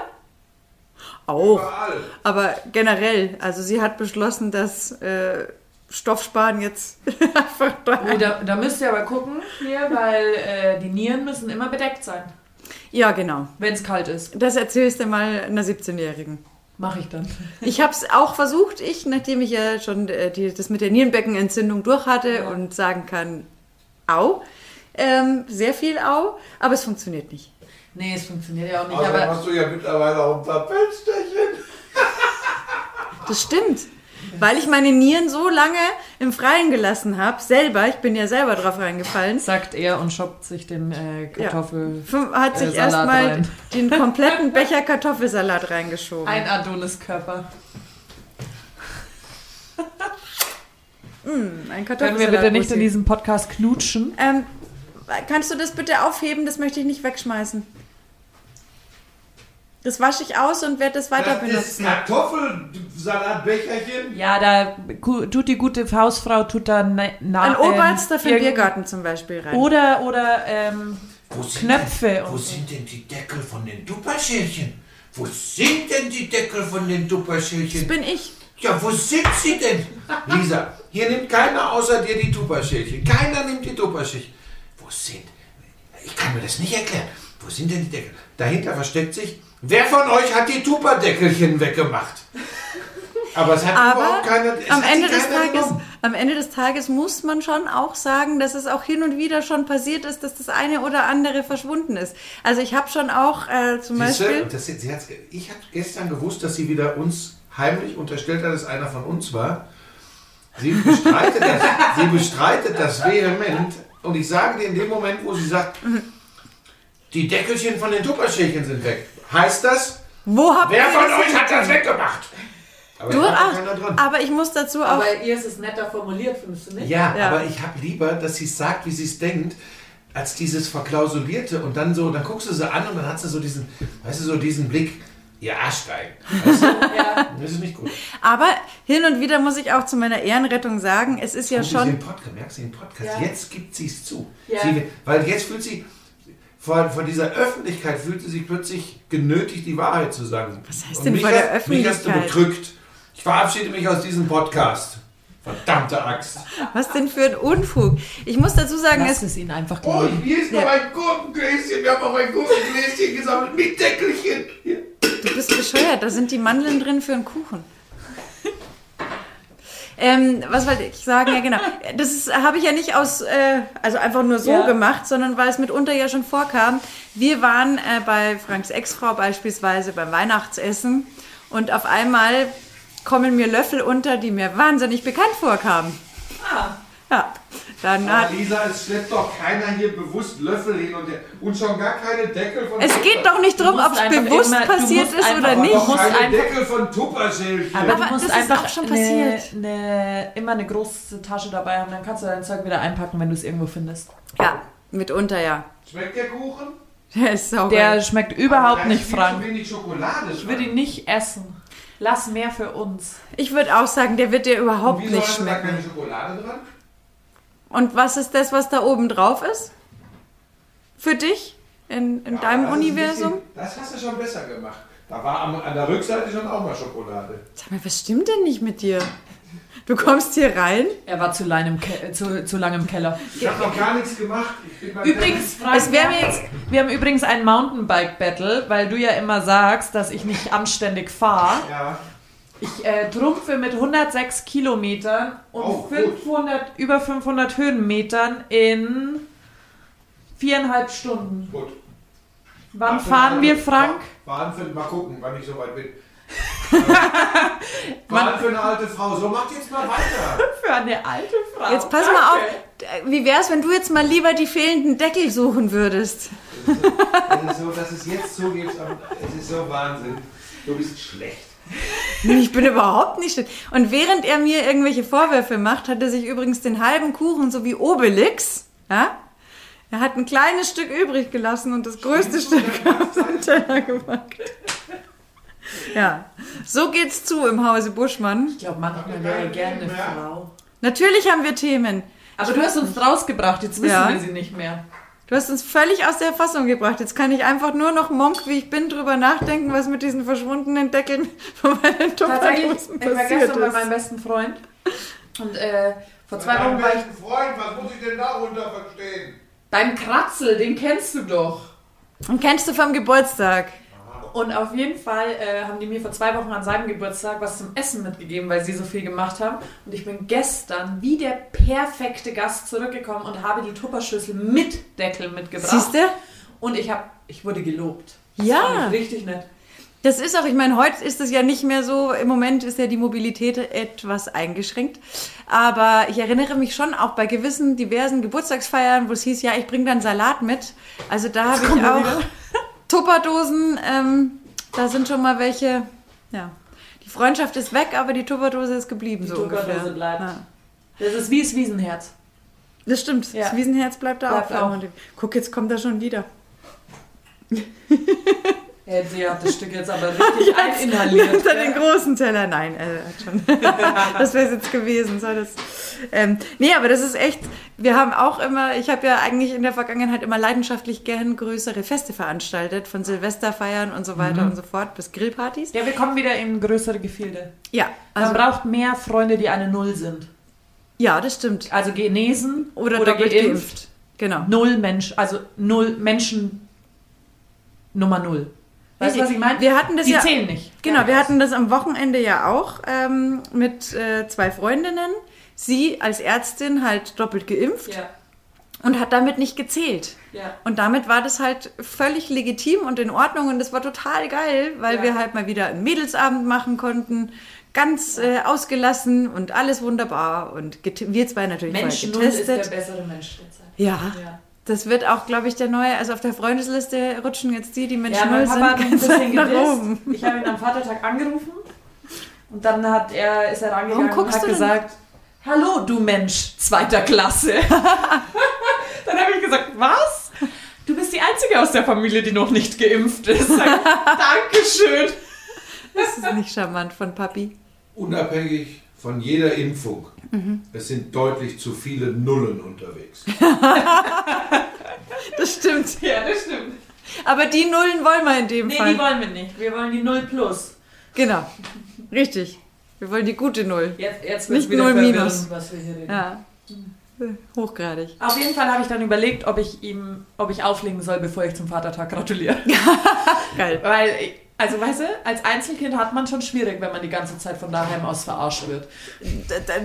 Auch. Überall. Aber generell, also sie hat beschlossen, dass äh, Stoffsparen jetzt einfach da. Oh, da, da müsst ihr aber gucken hier, weil äh, die Nieren müssen immer bedeckt sein, Ja, genau. wenn es kalt ist. Das erzählst du mal einer 17-Jährigen. Mache ich dann. Ich habe es auch versucht, ich, nachdem ich ja schon äh, die, das mit der Nierenbeckenentzündung durch hatte Ja. und sagen kann, au, ähm, sehr viel au, aber es funktioniert nicht. Nee, es funktioniert ja auch nicht. Außerdem aber hast du ja mittlerweile auch ein paar Pölsterchen. Das stimmt. Weil ich meine Nieren so lange im Freien gelassen habe, selber, ich bin ja selber drauf reingefallen, sagt er und shoppt sich den äh, Kartoffel. fünf- hat sich Äh, erstmal den kompletten Becher Kartoffelsalat reingeschoben. Ein Adoniskörper. Ein Können wir bitte nicht in diesem Podcast knutschen? Ähm, kannst du das bitte aufheben? Das möchte ich nicht wegschmeißen. Das wasche ich aus und werde das weiter Das ist benutzen. Kartoffelsalatbecherchen. Ja, da tut die gute Hausfrau, tut da na, na, Ein Oberarzt ähm, dafür im Biergarten zum Beispiel rein. Oder, oder, ähm, Wo sind Knöpfe Denn, wo sind denn die Deckel von den Tupperschälchen? Wo sind denn die Deckel von den das Tupperschälchen? bin ich. Ja, wo sind sie denn? Lisa, hier nimmt keiner außer dir die Tupperschälchen. Keiner nimmt die Tupperschälchen. Wo sind? Ich kann mir das nicht erklären. Wo sind denn die Deckel? Dahinter versteckt sich. Wer von euch hat die Tupperdeckelchen weggemacht? Aber es hat Aber überhaupt keiner. es am Ende, des Tages, genommen. am Ende des Tages muss man schon auch sagen, dass es auch hin und wieder schon passiert ist, dass das eine oder andere verschwunden ist. Also ich habe schon auch äh, zum Siehste, Beispiel... das, sie hat's, ich habe gestern gewusst, dass sie wieder uns heimlich unterstellt hat, dass einer von uns war. Sie bestreitet, das, sie bestreitet das vehement. Und ich sage dir in dem Moment, wo sie sagt, die Deckelchen von den Tupperschälchen sind weg. Heißt das, Wo habt wer ihr von das euch hat das weggemacht? Aber Du, ach, dran. aber ich muss dazu auch... aber ihr ist es netter formuliert, findest du nicht? Ja, Ja. aber ich habe lieber, dass sie es sagt, wie sie es denkt, als dieses Verklausulierte und dann so, dann guckst du sie an und dann hat sie so diesen, weißt du, so diesen Blick, ihr Arschgeil. Weißt du? Ja. Das ist nicht gut. Aber hin und wieder muss ich auch zu meiner Ehrenrettung sagen, es ist ja Und sie schon... im Podcast, merkst du den Podcast? Ja. Jetzt gibt sie es zu. Ja. Sie, weil jetzt fühlt sie, vor, vor dieser Öffentlichkeit fühlt sie sich plötzlich genötigt, die Wahrheit zu sagen. Was heißt Und denn mich vor der hast- Mich hast du Öffentlichkeit? bedrückt. Ich verabschiede mich aus diesem Podcast. Verdammte Axt. Was denn für ein Unfug? Ich muss dazu sagen, Lass es, ihn einfach Oh, glauben. hier ist noch Ja. ein Gurkengläschen. Wir haben auch ein Gurkengläschen gesammelt mit Deckelchen. Hier. du bist bescheuert, da sind die Mandeln drin für einen Kuchen. Ähm, was wollte ich sagen? Ja, genau. Das habe ich ja nicht aus, äh, also einfach nur so Ja. gemacht, sondern weil es mitunter ja schon vorkam. Wir waren äh, bei Franks Ex-Frau beispielsweise beim Weihnachtsessen und auf einmal kommen mir Löffel unter, die mir wahnsinnig bekannt vorkamen. Ah, Ja, dann hat Aber Lisa, es schleppt doch keiner hier bewusst Löffel hin und, der, und schon gar keine Deckel von Es geht doch nicht darum, ob es bewusst immer- du passiert ist oder aber nicht. Doch musst keine einfach- Deckel von Tupperschälchen. aber, Aber du musst das ist einfach auch schon passiert. eine, immer eine große Tasche dabei haben, dann kannst du dein Zeug wieder einpacken, wenn du es irgendwo findest. Ja, mitunter ja. Schmeckt der Kuchen? Der ist sauber. Der schmeckt überhaupt nicht, ist Frank. Zu wenig Schokolade. Ich würde ihn nicht essen. Lass mehr für uns. Ich würde auch sagen, der wird dir überhaupt nicht du da schmecken. keine Schokolade dran? Und was ist das, was da oben drauf ist? Für dich? In, in Ja, deinem das Universum? bisschen- Das hast du schon besser gemacht. Da war am, an der Rückseite schon auch mal Schokolade. Sag mal, was stimmt denn nicht mit dir? Du kommst hier rein. Er war zu, lang im Ke äh, zu, zu lang im Keller. Ich habe noch gar nichts gemacht. Übrigens, Es wär wir, mir haben jetzt, wir haben übrigens ein Mountainbike-Battle, weil du ja immer sagst, dass ich nicht anständig fahre. Ja, Ich äh, trumpfe mit 106 Kilometern und Oh, gut. 500, über 500 Höhenmetern in viereinhalb Stunden. gut. Wann Warte, fahren wir, Frank? Für, mal gucken, wann ich soweit bin. fahren für eine alte Frau. So, macht jetzt mal weiter. Für eine alte Frau. Jetzt pass mal auf. Wie wär's, wenn du jetzt mal lieber die fehlenden Deckel suchen würdest? Es ist so, dass es jetzt zugeht, es ist so Wahnsinn. Du bist schlecht. Ich bin überhaupt nicht schlecht. Und während er mir irgendwelche Vorwürfe macht, hat er sich übrigens den halben Kuchen, so wie Obelix, ja? Er hat ein kleines Stück übrig gelassen und das größte Stück auf den Teller gepackt. Ja, so geht's zu im Hause Buschmann. Ich glaube, manchmal wäre er gerne eine Frau. Natürlich haben wir Themen. Aber du hast uns rausgebracht, jetzt wissen Ja. wir sie nicht mehr. Du hast uns völlig aus der Fassung gebracht. Jetzt kann ich einfach nur noch Monk, wie ich bin, drüber nachdenken, was mit diesen verschwundenen Deckeln von meinen Tupperdosen ich war passiert gestern bei ist. meinem besten Freund. Und äh, vor zwei Mein Wochen war ich besten Freund, was muss ich denn darunter verstehen? beim Kratzel, den kennst du doch. Und kennst du vom Geburtstag? Und auf jeden Fall äh, haben die mir vor zwei Wochen an seinem Geburtstag was zum Essen mitgegeben, weil sie so viel gemacht haben. Und ich bin gestern wie der perfekte Gast zurückgekommen und habe die Tupperschüssel mit Deckel mitgebracht. Siehst du? Und ich habe, ich wurde gelobt. Das Ja. richtig nett. Das ist auch, ich meine, heute ist es ja nicht mehr so, im Moment ist ja die Mobilität etwas eingeschränkt. Aber ich erinnere mich schon auch bei gewissen diversen Geburtstagsfeiern, wo es hieß, ja, ich bringe dann Salat mit. Also da habe ich auch. Tupperdosen, ähm, da sind schon mal welche, ja. Die Freundschaft ist weg, aber die Tupperdose ist geblieben, Die so Tupperdose ungefähr. bleibt. Ja. Das ist wie das Wiesenherz. Das stimmt, Ja. das Wiesenherz bleibt da Bleibt auch. auch. Guck, jetzt kommt er schon wieder. Ja, sie hat das Stück jetzt aber richtig eininhaliert. Unter den gell? großen Teller, nein, äh, hat schon. das wäre es jetzt gewesen. Soll das, ähm, nee, aber das ist echt, wir haben auch immer, ich habe ja eigentlich in der Vergangenheit immer leidenschaftlich gern größere Feste veranstaltet, von Silvesterfeiern und so weiter Mhm. und so fort, bis Grillpartys. Ja, wir kommen wieder in größere Gefilde. Ja, Man also, braucht mehr Freunde, die eine Null sind. ja, das stimmt. Also genesen Oder, oder geimpft. geimpft. Genau. Null Mensch, also null Menschen Nummer null. Weißt du, was ich meine? Wir hatten das Die ja. zählen nicht. Genau, wir hatten das am Wochenende ja auch ähm, mit äh, zwei Freundinnen. Sie als Ärztin halt doppelt geimpft Ja, und hat damit nicht gezählt. ja. Und damit war das halt völlig legitim und in Ordnung und das war total geil, weil Ja. wir halt mal wieder einen Mädelsabend machen konnten, ganz äh, ausgelassen und alles wunderbar und wir zwei natürlich Mensch vorher null ist der getestet. bessere Mensch. Ja, Ja. das wird auch, glaube ich, der neue, also auf der Freundesliste rutschen jetzt die, die mit Ja, Null sind, hat ein bisschen nach oben. Ich habe ihn am Vatertag angerufen und dann hat er, ist er rangegangen und hat du denn? Hallo, du Mensch, zweiter Klasse. dann habe ich gesagt, was? Du bist die Einzige aus der Familie, die noch nicht geimpft ist. Sag, Dankeschön. Das ist nicht charmant von Papi. Unabhängig von jeder Impfung. Mhm. Es sind deutlich zu viele Nullen unterwegs. Das stimmt. Ja, das stimmt. Aber die Nullen wollen wir in dem Nee, Fall. die wollen wir nicht. Wir wollen die Null plus. genau. Richtig. Wir wollen die gute Null. Jetzt, jetzt Nicht Null minus. was wir hier reden. Ja. Hochgradig. Auf jeden Fall habe ich dann überlegt, ob ich ihm, ob ich auflegen soll, bevor ich zum Vatertag gratuliere. Geil. Weil, also weißt du, als Einzelkind hat man schon schwierig, wenn man die ganze Zeit von daheim aus verarscht wird.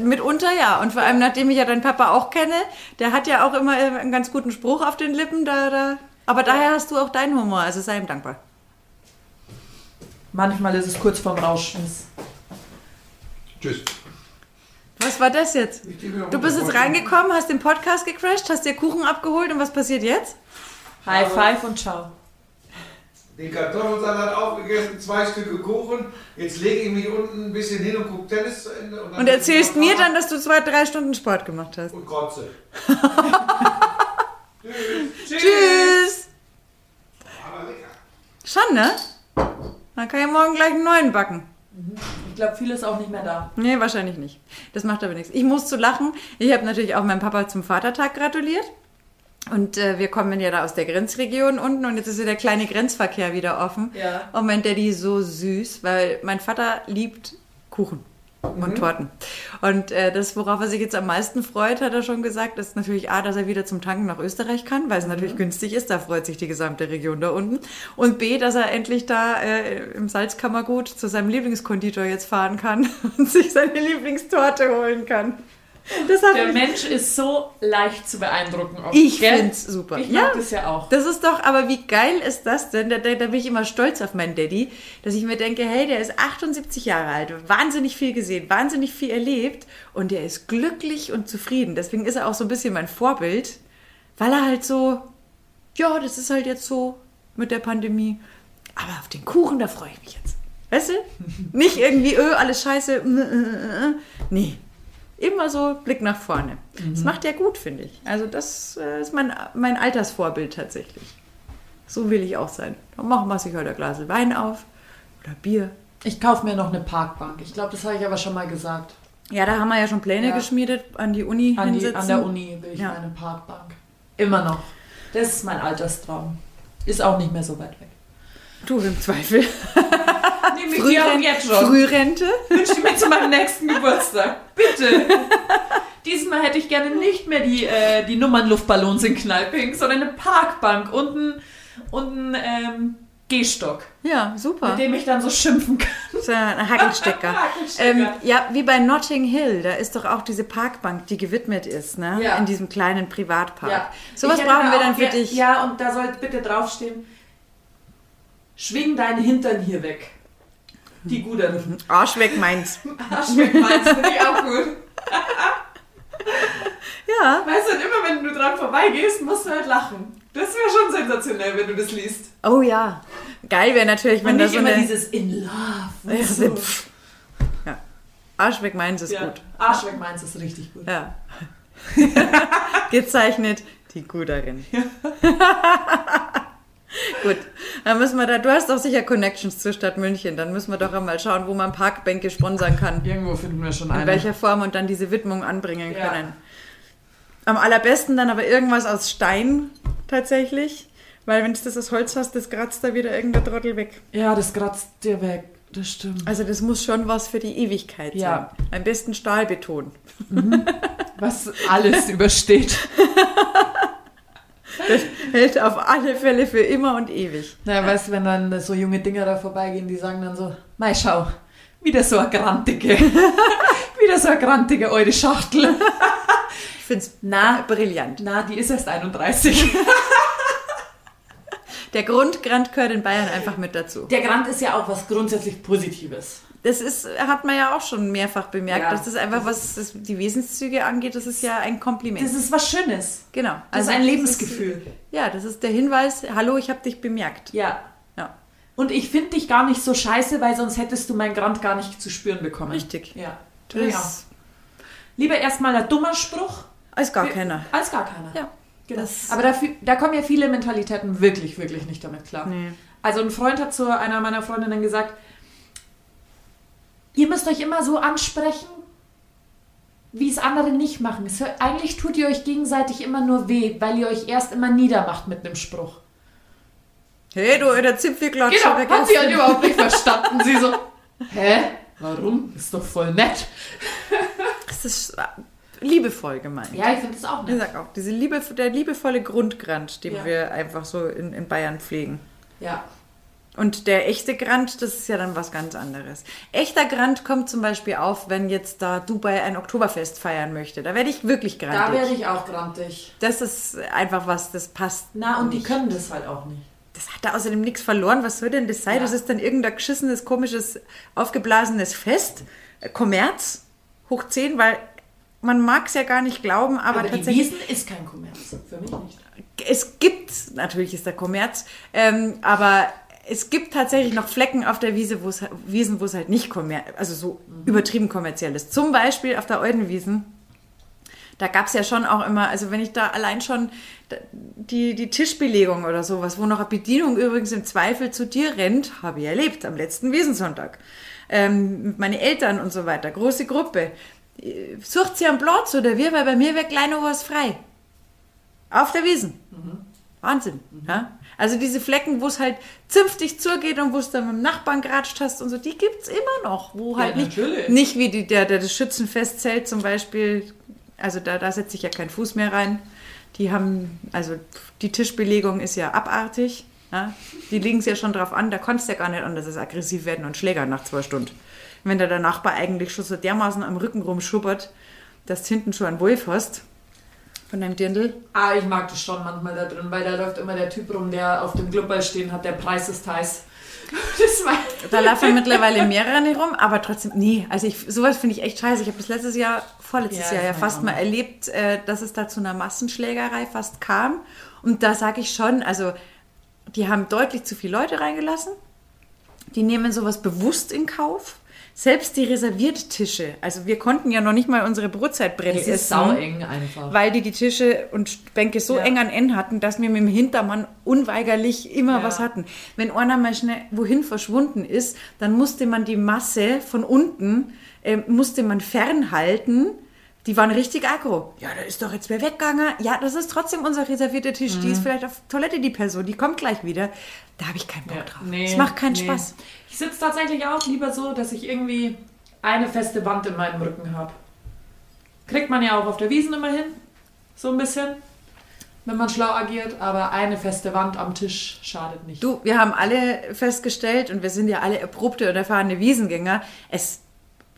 Mitunter ja. Und vor allem, nachdem ich ja deinen Papa auch kenne, der hat ja auch immer äh, einen ganz guten Spruch auf den Lippen. Da, da. Aber daher hast du auch deinen Humor, also sei ihm dankbar. Manchmal ist es kurz vorm Rauschmiss. Tschüss. Was war das jetzt? Du bist jetzt reingekommen, hast den Podcast gecrashed, hast dir Kuchen abgeholt und was passiert jetzt? High five und ciao. Den Kartoffelsalat aufgegessen, zwei Stücke Kuchen. Jetzt lege ich mich unten ein bisschen hin und gucke Tennis zu Ende. dann Und erzählst mir dann, dass du zwei, drei Stunden Sport gemacht hast. Und kotze. Tschüss! Schon, ne? Dann kann ich morgen gleich einen neuen backen. Ich glaube, viel ist auch nicht mehr da. Nee, wahrscheinlich nicht. Das macht aber nichts. Ich muss zu lachen. Ich habe natürlich auch meinem Papa zum Vatertag gratuliert. Und äh, wir kommen ja da aus der Grenzregion unten und jetzt ist ja der kleine Grenzverkehr wieder offen. Ja. Und mein Daddy ist so süß, weil mein Vater liebt Kuchen und Torten. Und äh, das, worauf er sich jetzt am meisten freut, hat er schon gesagt, ist natürlich A, dass er wieder zum Tanken nach Österreich kann, weil es natürlich günstig ist. Da freut sich die gesamte Region da unten. Und B, dass er endlich da äh, im Salzkammergut zu seinem Lieblingskonditor jetzt fahren kann und sich seine Lieblingstorte holen kann. Der Mensch ist so leicht zu beeindrucken. Oft, Ich gell? find's super. Ich Ja. mag das ja auch. Das ist doch, aber wie geil ist das denn? Da, da, da bin ich immer stolz auf meinen Daddy, dass ich mir denke, hey, der ist 78 Jahre alt, wahnsinnig viel gesehen, wahnsinnig viel erlebt und der ist glücklich und zufrieden. Deswegen ist er auch so ein bisschen mein Vorbild, weil er halt so, ja, das ist halt jetzt so mit der Pandemie. Aber auf den Kuchen, da freue ich mich jetzt. Weißt du? Nicht irgendwie, öh, alles scheiße. äh, äh. Nee. Immer so Blick nach vorne. Das macht er gut, finde ich. Also das äh, ist mein, mein Altersvorbild tatsächlich. So will ich auch sein. Dann machen wir sich heute ein Glas Wein auf oder Bier. Ich kaufe mir noch eine Parkbank. Ich glaube, das habe ich aber schon mal gesagt. Ja, da haben wir ja schon Pläne Ja. geschmiedet, an die Uni An, die, an der Uni will ich Ja. meine Parkbank. Immer noch. Das ist mein Alterstraum. Ist auch nicht mehr so weit weg. Du im Zweifel. Nehme ich die auch jetzt schon. Frührente. Wünsche mir zu meinem nächsten Geburtstag. Bitte. Diesmal hätte ich gerne nicht mehr die, äh, die Nummernluftballons in Knallpink, sondern eine Parkbank und einen und einen, ähm, Gehstock, Ja, super. mit dem ich dann so schimpfen kann. So ein Hackelstecker. Hackelstecker. ähm, ja, wie bei Notting Hill, da ist doch auch diese Parkbank, die gewidmet ist, ne? Ja. In diesem kleinen Privatpark. Ja. Sowas brauchen wir dann für dich. Ja, und da soll bitte draufstehen, schwing deinen Hintern hier weg. Die Gudern. Arsch weg meins. Arschweg meinst du, die auch gut. Ja. Weißt du, und immer wenn du dran vorbeigehst, musst du halt lachen. Das wäre schon sensationell, wenn du das liest. Oh ja. Geil wäre natürlich, wenn Und da nicht so immer eine... dieses in love. Ja, so. ja. Arsch weg meins ist Ja, gut. Arschweg meinst ist richtig gut. Ja. Gezeichnet die Guderin. Gut, dann müssen wir da, du hast doch sicher Connections zur Stadt München, dann müssen wir doch einmal schauen, wo man Parkbänke sponsern kann. Irgendwo finden wir schon In eine. welcher Form und dann diese Widmung anbringen Ja. können. Am allerbesten dann aber irgendwas aus Stein tatsächlich, weil wenn du das aus Holz hast, das kratzt da wieder irgendein Trottel weg. Ja, das kratzt dir weg. Das stimmt. Also das muss schon was für die Ewigkeit Ja. sein. Am besten Stahlbeton. Was alles übersteht. Hält auf alle Fälle für immer und ewig. Na, weißt du, wenn dann so junge Dinger da vorbeigehen, die sagen dann so, Mei, schau, wieder so eine grantige, wieder so eine grantige eure Schachtel. Ich finde es Na, brillant. na, die ist erst 31. Der Grundgrant gehört in Bayern einfach mit dazu. Der Grant ist ja auch was grundsätzlich Positives. Das ist, hat man ja auch schon mehrfach bemerkt, Ja. dass das einfach, was das, die Wesenszüge angeht, das ist ja ein Kompliment. Das ist was Schönes. genau. Das ist ein Lebensgefühl. Ist, ja, das ist der Hinweis, hallo, ich habe dich bemerkt. Ja. Ja, Und ich finde dich gar nicht so scheiße, weil sonst hättest du meinen Grant gar nicht zu spüren bekommen. richtig. Ja. Das ja. Lieber erstmal ein dummer Spruch als gar keiner. als gar keiner. Ja. Genau. Das- Aber da, da kommen ja viele Mentalitäten wirklich, wirklich nicht damit klar. Nee. Also ein Freund hat zu einer meiner Freundinnen gesagt, ihr müsst euch immer so ansprechen, wie es andere nicht machen. Es, eigentlich tut ihr euch gegenseitig immer nur weh, weil ihr euch erst immer niedermacht mit einem Spruch. Hey, du alter Zipfelklatscher. Genau, wer hat sie halt überhaupt nicht verstanden. Sie so, hä? Warum? Ist doch voll nett. Das ist liebevoll gemeint. Ja, ich finde es auch Ich nett. sag auch, diese Liebe, der liebevolle Grundgrant, den Ja. wir einfach so in, in Bayern pflegen. Ja. Und der echte Grant, das ist ja dann was ganz anderes. Echter Grant kommt zum Beispiel auf, wenn jetzt da Dubai ein Oktoberfest feiern möchte. Da werde ich wirklich Da grantig. werde ich auch grantig. das ist einfach was, das passt. Na, und die nicht. können das halt auch nicht. Das hat da außerdem nichts verloren. Was soll denn das sein? Ja. Das ist dann irgendein geschissenes, komisches, aufgeblasenes Fest. Äh, Kommerz, hoch 10, weil man mag es ja gar nicht glauben, aber, Aber, die tatsächlich. Wiesen ist kein Kommerz. Für mich nicht. es gibt, natürlich ist der Kommerz, ähm, aber es gibt tatsächlich noch Flecken auf der Wiese, wo es, Wiesen, wo es halt nicht kommerz, also so übertrieben kommerziell ist. Zum Beispiel auf der Eudenwiesen, da gab es ja schon auch immer, also wenn ich da allein schon die, die Tischbelegung oder sowas, wo noch eine Bedienung übrigens im Zweifel zu dir rennt, habe ich erlebt am letzten Wiesensonntag. Ähm, meine Eltern und so weiter, große Gruppe. Äh, Sucht sie einen Platz oder wir, weil bei mir wäre noch was frei. Auf der Wiesen. Wahnsinn. Ja? Also diese Flecken, wo es halt zünftig zugeht und wo es dann mit dem Nachbarn geratscht hast und so, die gibt's immer noch. Wo halt nicht, natürlich. nicht wie die, der, der das Schützenfestzelt zum Beispiel, also da, da setze ich ja keinen Fuß mehr rein. Die haben, also die Tischbelegung ist ja abartig. Ja? Die legen es ja schon drauf an, da kannst du ja gar nicht anders als aggressiv werden und schlägern nach zwei Stunden. Wenn da der Nachbar eigentlich schon so dermaßen am Rücken rumschubbert, dass du hinten schon einen Wolf hast von deinem Dirndl. Ah, ich mag das schon manchmal da drin, weil da läuft immer der Typ rum, der auf dem Glubberl stehen hat, der Preis ist heiß. Da laufen mittlerweile mehrere nicht rum, aber trotzdem, nee, also ich, sowas finde ich echt scheiße. Ich habe das letztes Jahr, vorletztes Ja, Jahr ja fast mal erlebt, äh, dass es da zu einer Massenschlägerei fast kam. Und da sage ich schon, also die haben deutlich zu viele Leute reingelassen. Die nehmen sowas bewusst in Kauf. Selbst die Reservierttische, also wir konnten ja noch nicht mal unsere Brotzeitbrett Es ist saueng einfach. weil die die Tische und Bänke so Ja. eng an N hatten, dass wir mit dem Hintermann unweigerlich immer Ja. was hatten. Wenn einer mal schnell wohin verschwunden ist, dann musste man die Masse von unten, ähm, musste man fernhalten. Die waren richtig aggro. Ja, da ist doch jetzt wer weggegangen. Ja, das ist trotzdem unser reservierter Tisch. Die ist vielleicht auf Toilette, die Person. Die kommt gleich wieder. Da habe ich keinen Bock Ja, drauf. nee, das macht keinen nee. Spaß. Ich sitze tatsächlich auch lieber so, dass ich irgendwie eine feste Wand in meinem Rücken habe. Kriegt man ja auch auf der Wiesen immer hin. So ein bisschen. Wenn man schlau agiert. Aber eine feste Wand am Tisch schadet nicht. Du, wir haben alle festgestellt und wir sind ja alle erprobte und erfahrene Wiesengänger, es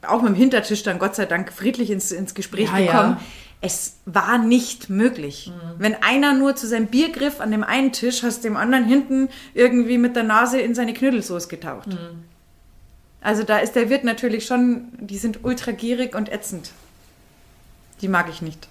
auch mit dem Hintertisch dann Gott sei Dank friedlich ins, ins Gespräch Ja, ja. gekommen. Es war nicht möglich. Wenn einer nur zu seinem Bier griff an dem einen Tisch, hast dem anderen hinten irgendwie mit der Nase in seine Knödelsoße getaucht. Also da ist der Wirt natürlich schon, die sind ultra gierig und ätzend. Die mag ich nicht.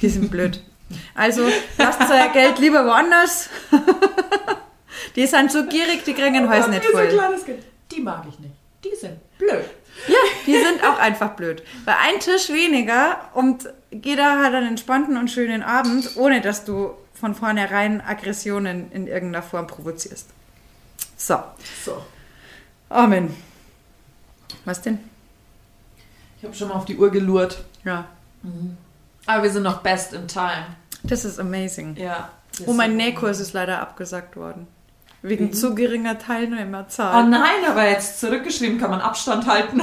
Die sind blöd. Also lasst euer Geld lieber woanders. Die sind so gierig, die kriegen ein Häus nicht Wie so ein voll. Kind. Die mag ich nicht. Die sind blöd. Ja, die sind auch einfach blöd. Weil ein Tisch weniger und jeder hat einen entspannten und schönen Abend, ohne dass du von vornherein Aggressionen in irgendeiner Form provozierst. So, So. Amen. Was denn? Ich habe schon mal auf die Uhr gelurrt. Ja, Aber wir sind noch best in time. das ist amazing. Ja. Oh, mein Nähkurs ist leider abgesagt worden. Wegen zu geringer Oh Teilnehmerzahl. nein, aber jetzt zurückgeschrieben kann man Abstand halten.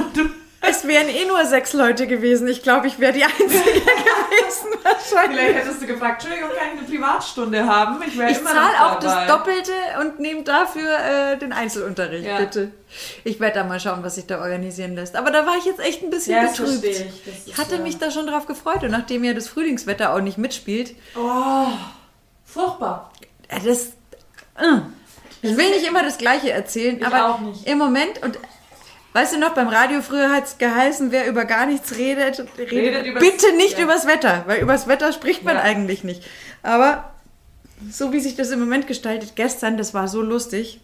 Es wären eh nur sechs Leute gewesen. Ich glaube, ich wäre die Einzige gewesen wahrscheinlich. Vielleicht hättest du gefragt, Entschuldigung, kann ich eine Privatstunde haben? Ich wäre Ich zahle auch das Doppelte und nehme dafür äh, den Einzelunterricht, Ja. bitte. Ich werde da mal schauen, was sich da organisieren lässt. Aber da war ich jetzt echt ein bisschen Ja, betrübt. ich. Ich hatte ja- mich da schon drauf gefreut und nachdem ja das Frühlingswetter auch nicht mitspielt, Oh, furchtbar. äh, das. Äh, ich will nicht immer das Gleiche erzählen, Ich aber im Moment und. Weißt du noch, beim Radio früher hat es geheißen, wer über gar nichts redet, redet, Redet übers- bitte nicht ja. übers Wetter, weil übers Wetter spricht man Ja. eigentlich nicht. Aber so wie sich das im Moment gestaltet, gestern, das war so lustig.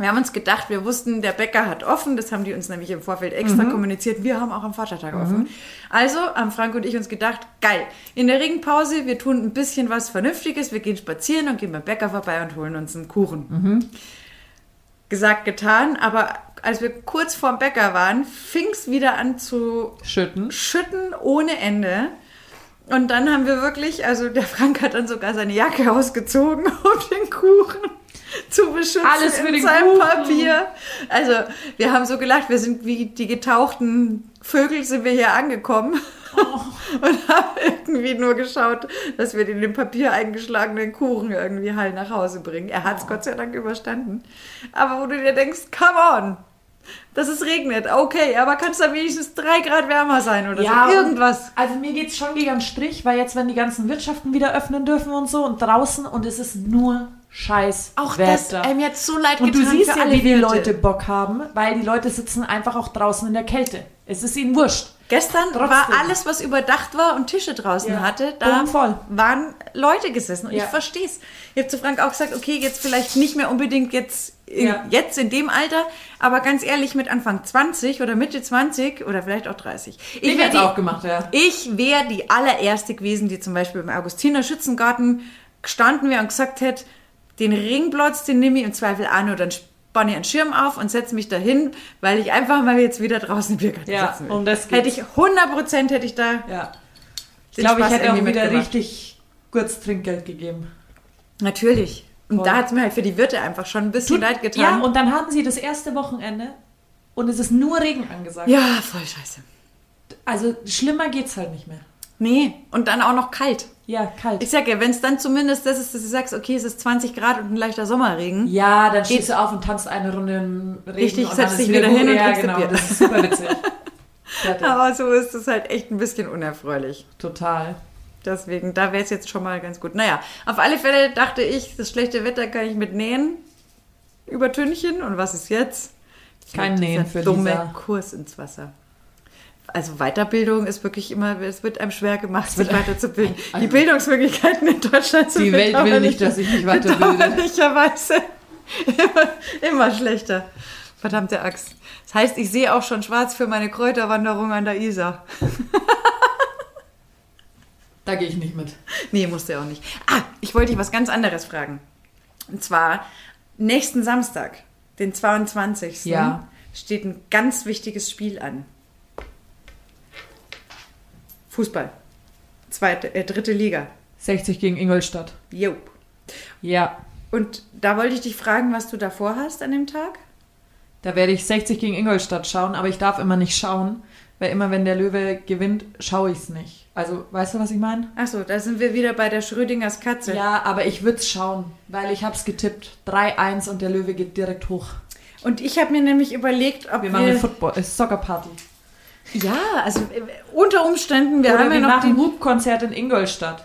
Wir haben uns gedacht, wir wussten, der Bäcker hat offen, das haben die uns nämlich im Vorfeld extra Mhm. kommuniziert. Wir haben auch am Vatertag offen. Also haben Frank und ich uns gedacht, geil, in der Regenpause, wir tun ein bisschen was Vernünftiges, wir gehen spazieren und gehen beim Bäcker vorbei und holen uns einen Kuchen. Mhm. Gesagt, getan, aber als wir kurz vorm Bäcker waren, fing es wieder an zu Schütten. schütten ohne Ende. Und dann haben wir wirklich, also der Frank hat dann sogar seine Jacke ausgezogen, um den Kuchen zu beschützen Alles für in seinem Kuchen. Papier. Also wir haben so gelacht, wir sind wie die getauchten Vögel sind wir hier angekommen Oh. und haben irgendwie nur geschaut, dass wir den in Papier eingeschlagenen Kuchen irgendwie heil nach Hause bringen. Er hat es Gott sei Dank überstanden. Aber wo du dir denkst, come on, dass es regnet, okay, aber kann es da wenigstens drei Grad wärmer sein oder Ja, so? Irgendwas. Also mir geht's schon gegen den Strich, weil jetzt, wenn die ganzen Wirtschaften wieder öffnen dürfen und so und draußen und es ist nur scheiß Auch das Wetter. einem jetzt so leid und du getan siehst für ja, alle wie die. Leute Bock haben, weil die Leute sitzen einfach auch draußen in der Kälte. Es ist ihnen wurscht. Gestern Trotzdem. war alles, was überdacht war und Tische draußen Ja, hatte, da voll. waren Leute gesessen. Und Ja. ich verstehe es. Ich habe zu Frank auch gesagt, okay, jetzt vielleicht nicht mehr unbedingt jetzt in, Ja. jetzt in dem Alter, aber ganz ehrlich, mit Anfang 20 oder Mitte 20 oder vielleicht auch 30. Ich, hätte die- auch gemacht, ja. ich wäre die allererste gewesen, die zum Beispiel im Augustiner Schützengarten gestanden wäre und gesagt hätte, den Ringplotz, den nehme ich im Zweifel an oder dann spanne ich einen Schirm auf und setze mich dahin, weil ich einfach mal jetzt wieder draußen im Biergarten Ja, sitzen will. um das hätte geht's. ich 100 Prozent hätte ich da ja. Ich glaube, ich hätte auch wieder richtig kurz Trinkgeld gegeben. natürlich. Und Voll. da hat es mir halt für die Wirte einfach schon ein bisschen leid getan. Ja, und dann hatten sie das erste Wochenende und es ist nur Regen angesagt. ja, voll scheiße. Also schlimmer geht's halt nicht mehr. Nee, und dann auch noch kalt. Ja, kalt. Ich sag ja, wenn es dann zumindest das ist, dass du sagst, okay, es ist 20 Grad und ein leichter Sommerregen. ja, dann stehst du auf und tanzt eine Runde im Regen. Richtig, setzt dich wieder hin und ja, trinkst genau. Bier. Das ist super witzig. Aber so ist es halt echt ein bisschen unerfreulich. Total. Deswegen, da wäre es jetzt schon mal ganz gut. Naja, auf alle Fälle dachte ich, das schlechte Wetter kann ich mit Nähen übertünchen. Und was ist jetzt? Kein Nähen für dumme Lisa. Kurs ins Wasser. Also Weiterbildung ist wirklich immer, es wird einem schwer gemacht, sich weiterzubilden. Die Bildungsmöglichkeiten in Deutschland sind Die Welt will nicht, dass ich mich weiterbilde. bedauerlicherweise immer, immer schlechter. Verdammte Axt. Das heißt, ich sehe auch schon schwarz für meine Kräuterwanderung an der Isar. Da gehe ich nicht mit. Nee, musste ja auch nicht. Ah, ich wollte dich was ganz anderes fragen. Und zwar, nächsten Samstag, den 22. Ja. steht ein ganz wichtiges Spiel an. Fußball. Zweite, äh, dritte Liga. 60 gegen Ingolstadt. Jo. Ja. Und da wollte ich dich fragen, was du davor hast an dem Tag? Da werde ich 60 gegen Ingolstadt schauen, aber ich darf immer nicht schauen, weil immer wenn der Löwe gewinnt, schaue ich es nicht. Also, weißt du, was ich meine? Achso, da sind wir wieder bei der Schrödingers Katze. Ja, aber ich würde es schauen, weil ich habe es getippt. 3-1 und der Löwe geht direkt hoch. Und ich habe mir nämlich überlegt, ob Wir wir... machen eine Football, äh, Soccer-Party. Ja, also äh, unter Umständen, wir Oder haben wir ja noch machen Hubkonzert in Ingolstadt.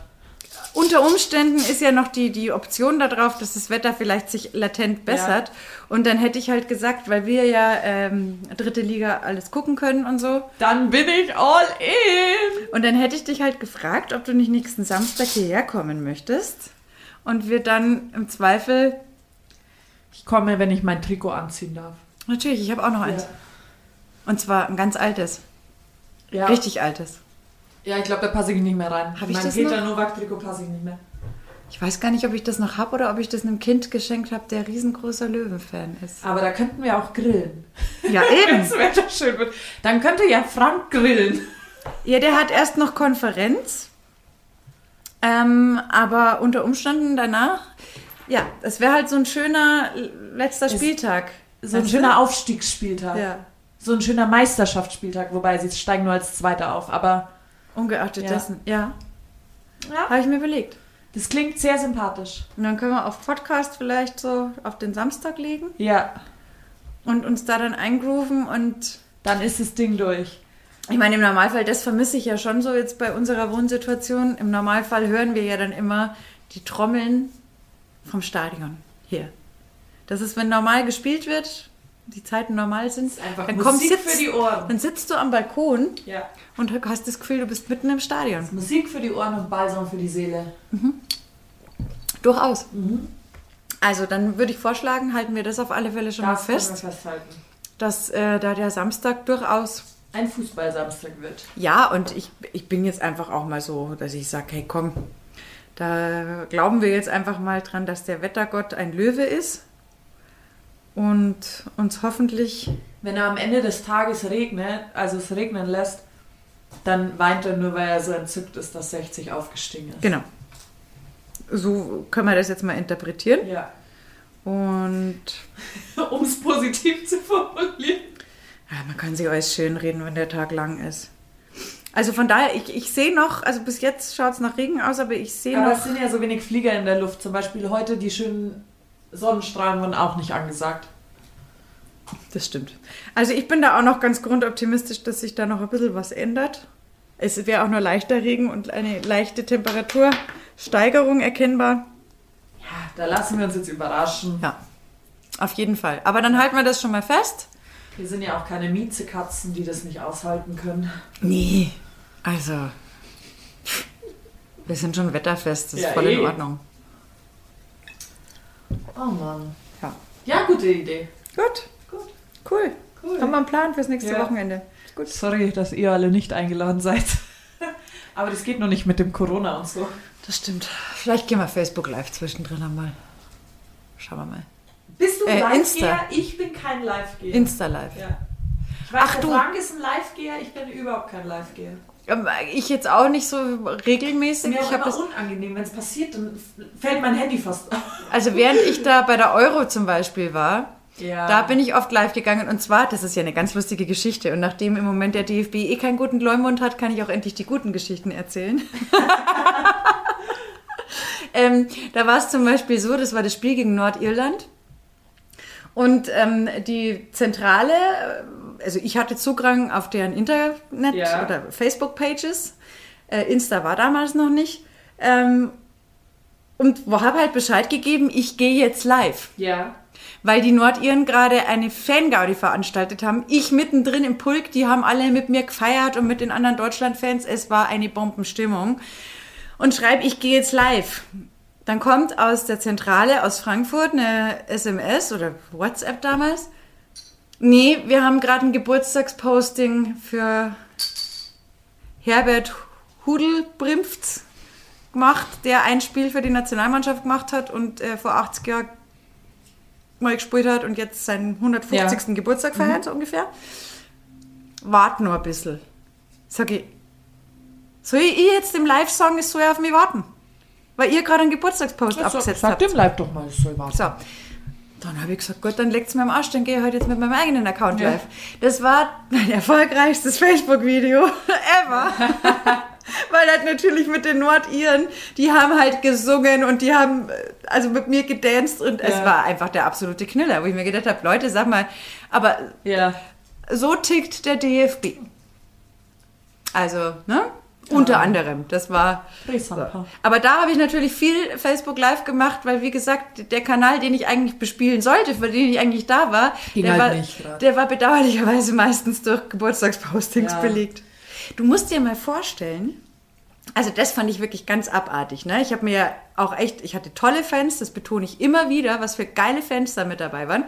Unter Umständen ist ja noch die, die Option darauf, dass das Wetter vielleicht sich latent bessert. Und dann hätte ich halt gesagt, weil wir ja ähm, dritte Liga alles gucken können und so. Dann bin ich all in. Und dann hätte ich dich halt gefragt, ob du nicht nächsten Samstag hierher kommen möchtest. Und wir dann im Zweifel. Ich komme, wenn ich mein Trikot anziehen darf. Natürlich, ich habe auch noch eins. Und zwar ein ganz altes. Ja. Richtig altes. Ja, ich glaube, da passe ich nicht mehr rein. Hab ich mein das Peter? Novak-Trikot passe ich nicht mehr. Ich weiß gar nicht, ob ich das noch habe oder ob ich das einem Kind geschenkt habe, der riesengroßer Löwenfan ist. Aber da könnten wir auch grillen. Ja, Wenn eben. das Wetter schön wird. Dann könnte ja Frank grillen. Ja, der hat erst noch Konferenz. Ähm, aber unter Umständen danach, ja, es wäre halt so ein schöner letzter Es- Spieltag. So ein schöner Aufstiegsspieltag. Ja, So ein schöner Meisterschaftsspieltag, wobei sie steigen nur als Zweiter auf. Aber ungeachtet Ja. dessen. Ja, ja, habe ich mir überlegt. das klingt sehr sympathisch. Und dann können wir auf Podcast vielleicht so auf den Samstag legen Ja, und uns da dann eingrooven und dann ist das Ding durch. ich meine, im Normalfall, das vermisse ich ja schon so jetzt bei unserer Wohnsituation. Im Normalfall hören wir ja dann immer die Trommeln vom Stadion hier. Das ist, wenn normal gespielt wird, die Zeiten normal sind, einfach dann kommst, sitzt, für die Ohren. Dann sitzt du am Balkon Ja. und hast das Gefühl, du bist mitten im Stadion. Musik für die Ohren und Balsam für die Seele. Durchaus. Mhm. Also dann würde ich vorschlagen, halten wir das auf alle Fälle schon mal Das wir fest, dass äh, da der Samstag durchaus Ein Fußballsamstag wird. Ja, und ich, ich bin jetzt einfach auch mal so, dass ich sage, hey komm, da glauben wir jetzt einfach mal dran, dass der Wettergott ein Löwe ist und uns hoffentlich, Wenn er am Ende des Tages regnet, also es regnen lässt, dann weint er nur, weil er so entzückt ist, dass 60 aufgestiegen ist. genau, so können wir das jetzt mal interpretieren. Ja. Und Um es positiv zu formulieren. ja, man kann sich alles schön reden, wenn der Tag lang ist. Also von daher, ich, ich sehe noch, also bis jetzt schaut es nach Regen aus, aber ich sehe Aber noch. es sind ja so wenig Flieger in der Luft. Zum Beispiel heute die schönen Sonnenstrahlen wurden auch nicht angesagt. Das stimmt. Also ich bin da auch noch ganz grundoptimistisch, dass sich da noch ein bisschen was ändert. Es wäre auch nur leichter Regen und eine leichte Temperatursteigerung erkennbar. Ja, da lassen wir uns jetzt überraschen. Ja, auf jeden Fall. Aber dann halten wir das schon mal fest. Wir sind ja auch keine Miezekatzen, die das nicht aushalten können. Nee, also wir sind schon wetterfest, das ist Ja, voll in eh. Ordnung. Oh Mann. Ja. Ja, gute Idee. Gut. Gut. Cool. Cool. Haben wir einen Plan fürs nächste Ja. Wochenende. Gut. Sorry, dass ihr alle nicht eingeladen seid. Aber das geht noch nicht mit dem Corona und so. Das stimmt. Vielleicht gehen wir Facebook Live zwischendrin einmal. Schauen wir mal. Bist du Äh, Live-Geher? Ich bin kein Live-Geher. Insta Live. Ja. Ich weiß, Ach, der du. Frank ist ein Live-Geher, ich bin überhaupt kein Live-Geher. Ähm, Ich jetzt auch nicht so regelmäßig. Mir Ich ist habe das, unangenehm, wenn es passiert, dann fällt mein Handy fast auf. also während ich da bei der Euro zum Beispiel war, Ja. da bin ich oft live gegangen. Und zwar, das ist ja eine ganz lustige Geschichte. Und nachdem im Moment der DFB eh keinen guten Leumund hat, kann ich auch endlich die guten Geschichten erzählen. ähm, da war es zum Beispiel so, das war das Spiel gegen Nordirland. Und ähm, die Zentrale, also ich hatte Zugang auf deren Internet- Ja. oder Facebook-Pages. Äh, Insta war damals noch nicht. Ähm, und habe halt Bescheid gegeben, ich gehe jetzt live. Ja. Weil die Nordiren gerade eine Fangaudi veranstaltet haben. Ich mittendrin im Pulk, die haben alle mit mir gefeiert und mit den anderen Deutschland-Fans. Es war eine Bombenstimmung. Und schreibe, ich gehe jetzt live. Dann kommt aus der Zentrale aus Frankfurt eine SMS oder WhatsApp damals. Nee, wir haben gerade ein Geburtstagsposting für Herbert Hudelbrimpft gemacht, der ein Spiel für die Nationalmannschaft gemacht hat und äh, vor 80 Jahren mal gespielt hat und jetzt seinen 150. Geburtstag feiert, so ungefähr. Wart nur ein bisschen. Sag ich, soll ich jetzt im Live-Song ist so auf mich warten? Weil ihr gerade einen Geburtstagspost abgesetzt Sag habt. dem Live doch mal, es soll warten. So. Dann habe ich gesagt, gut, dann legt's mir am Arsch, dann gehe ich heute jetzt mit meinem eigenen Account Ja. live. Das war mein erfolgreichstes Facebook-Video ever. Weil halt natürlich mit den Nordiren, die haben halt gesungen und die haben äh, also mit mir gedanced und es Ja. war einfach der absolute Knüller, wo ich mir gedacht habe, Leute, sag mal, aber Ja. so tickt der DFB. Also, ne? Unter anderem. Das war. Resampa. Aber da habe ich natürlich viel Facebook Live gemacht, weil wie gesagt, der Kanal, den ich eigentlich bespielen sollte, für den ich eigentlich da war, Ging der, halt war nicht der war bedauerlicherweise meistens durch Geburtstagspostings Ja. belegt. Du musst dir mal vorstellen, also das fand ich wirklich ganz abartig. Ne? Ich habe mir ja auch echt, ich hatte tolle Fans, das betone ich immer wieder, was für geile Fans da mit dabei waren.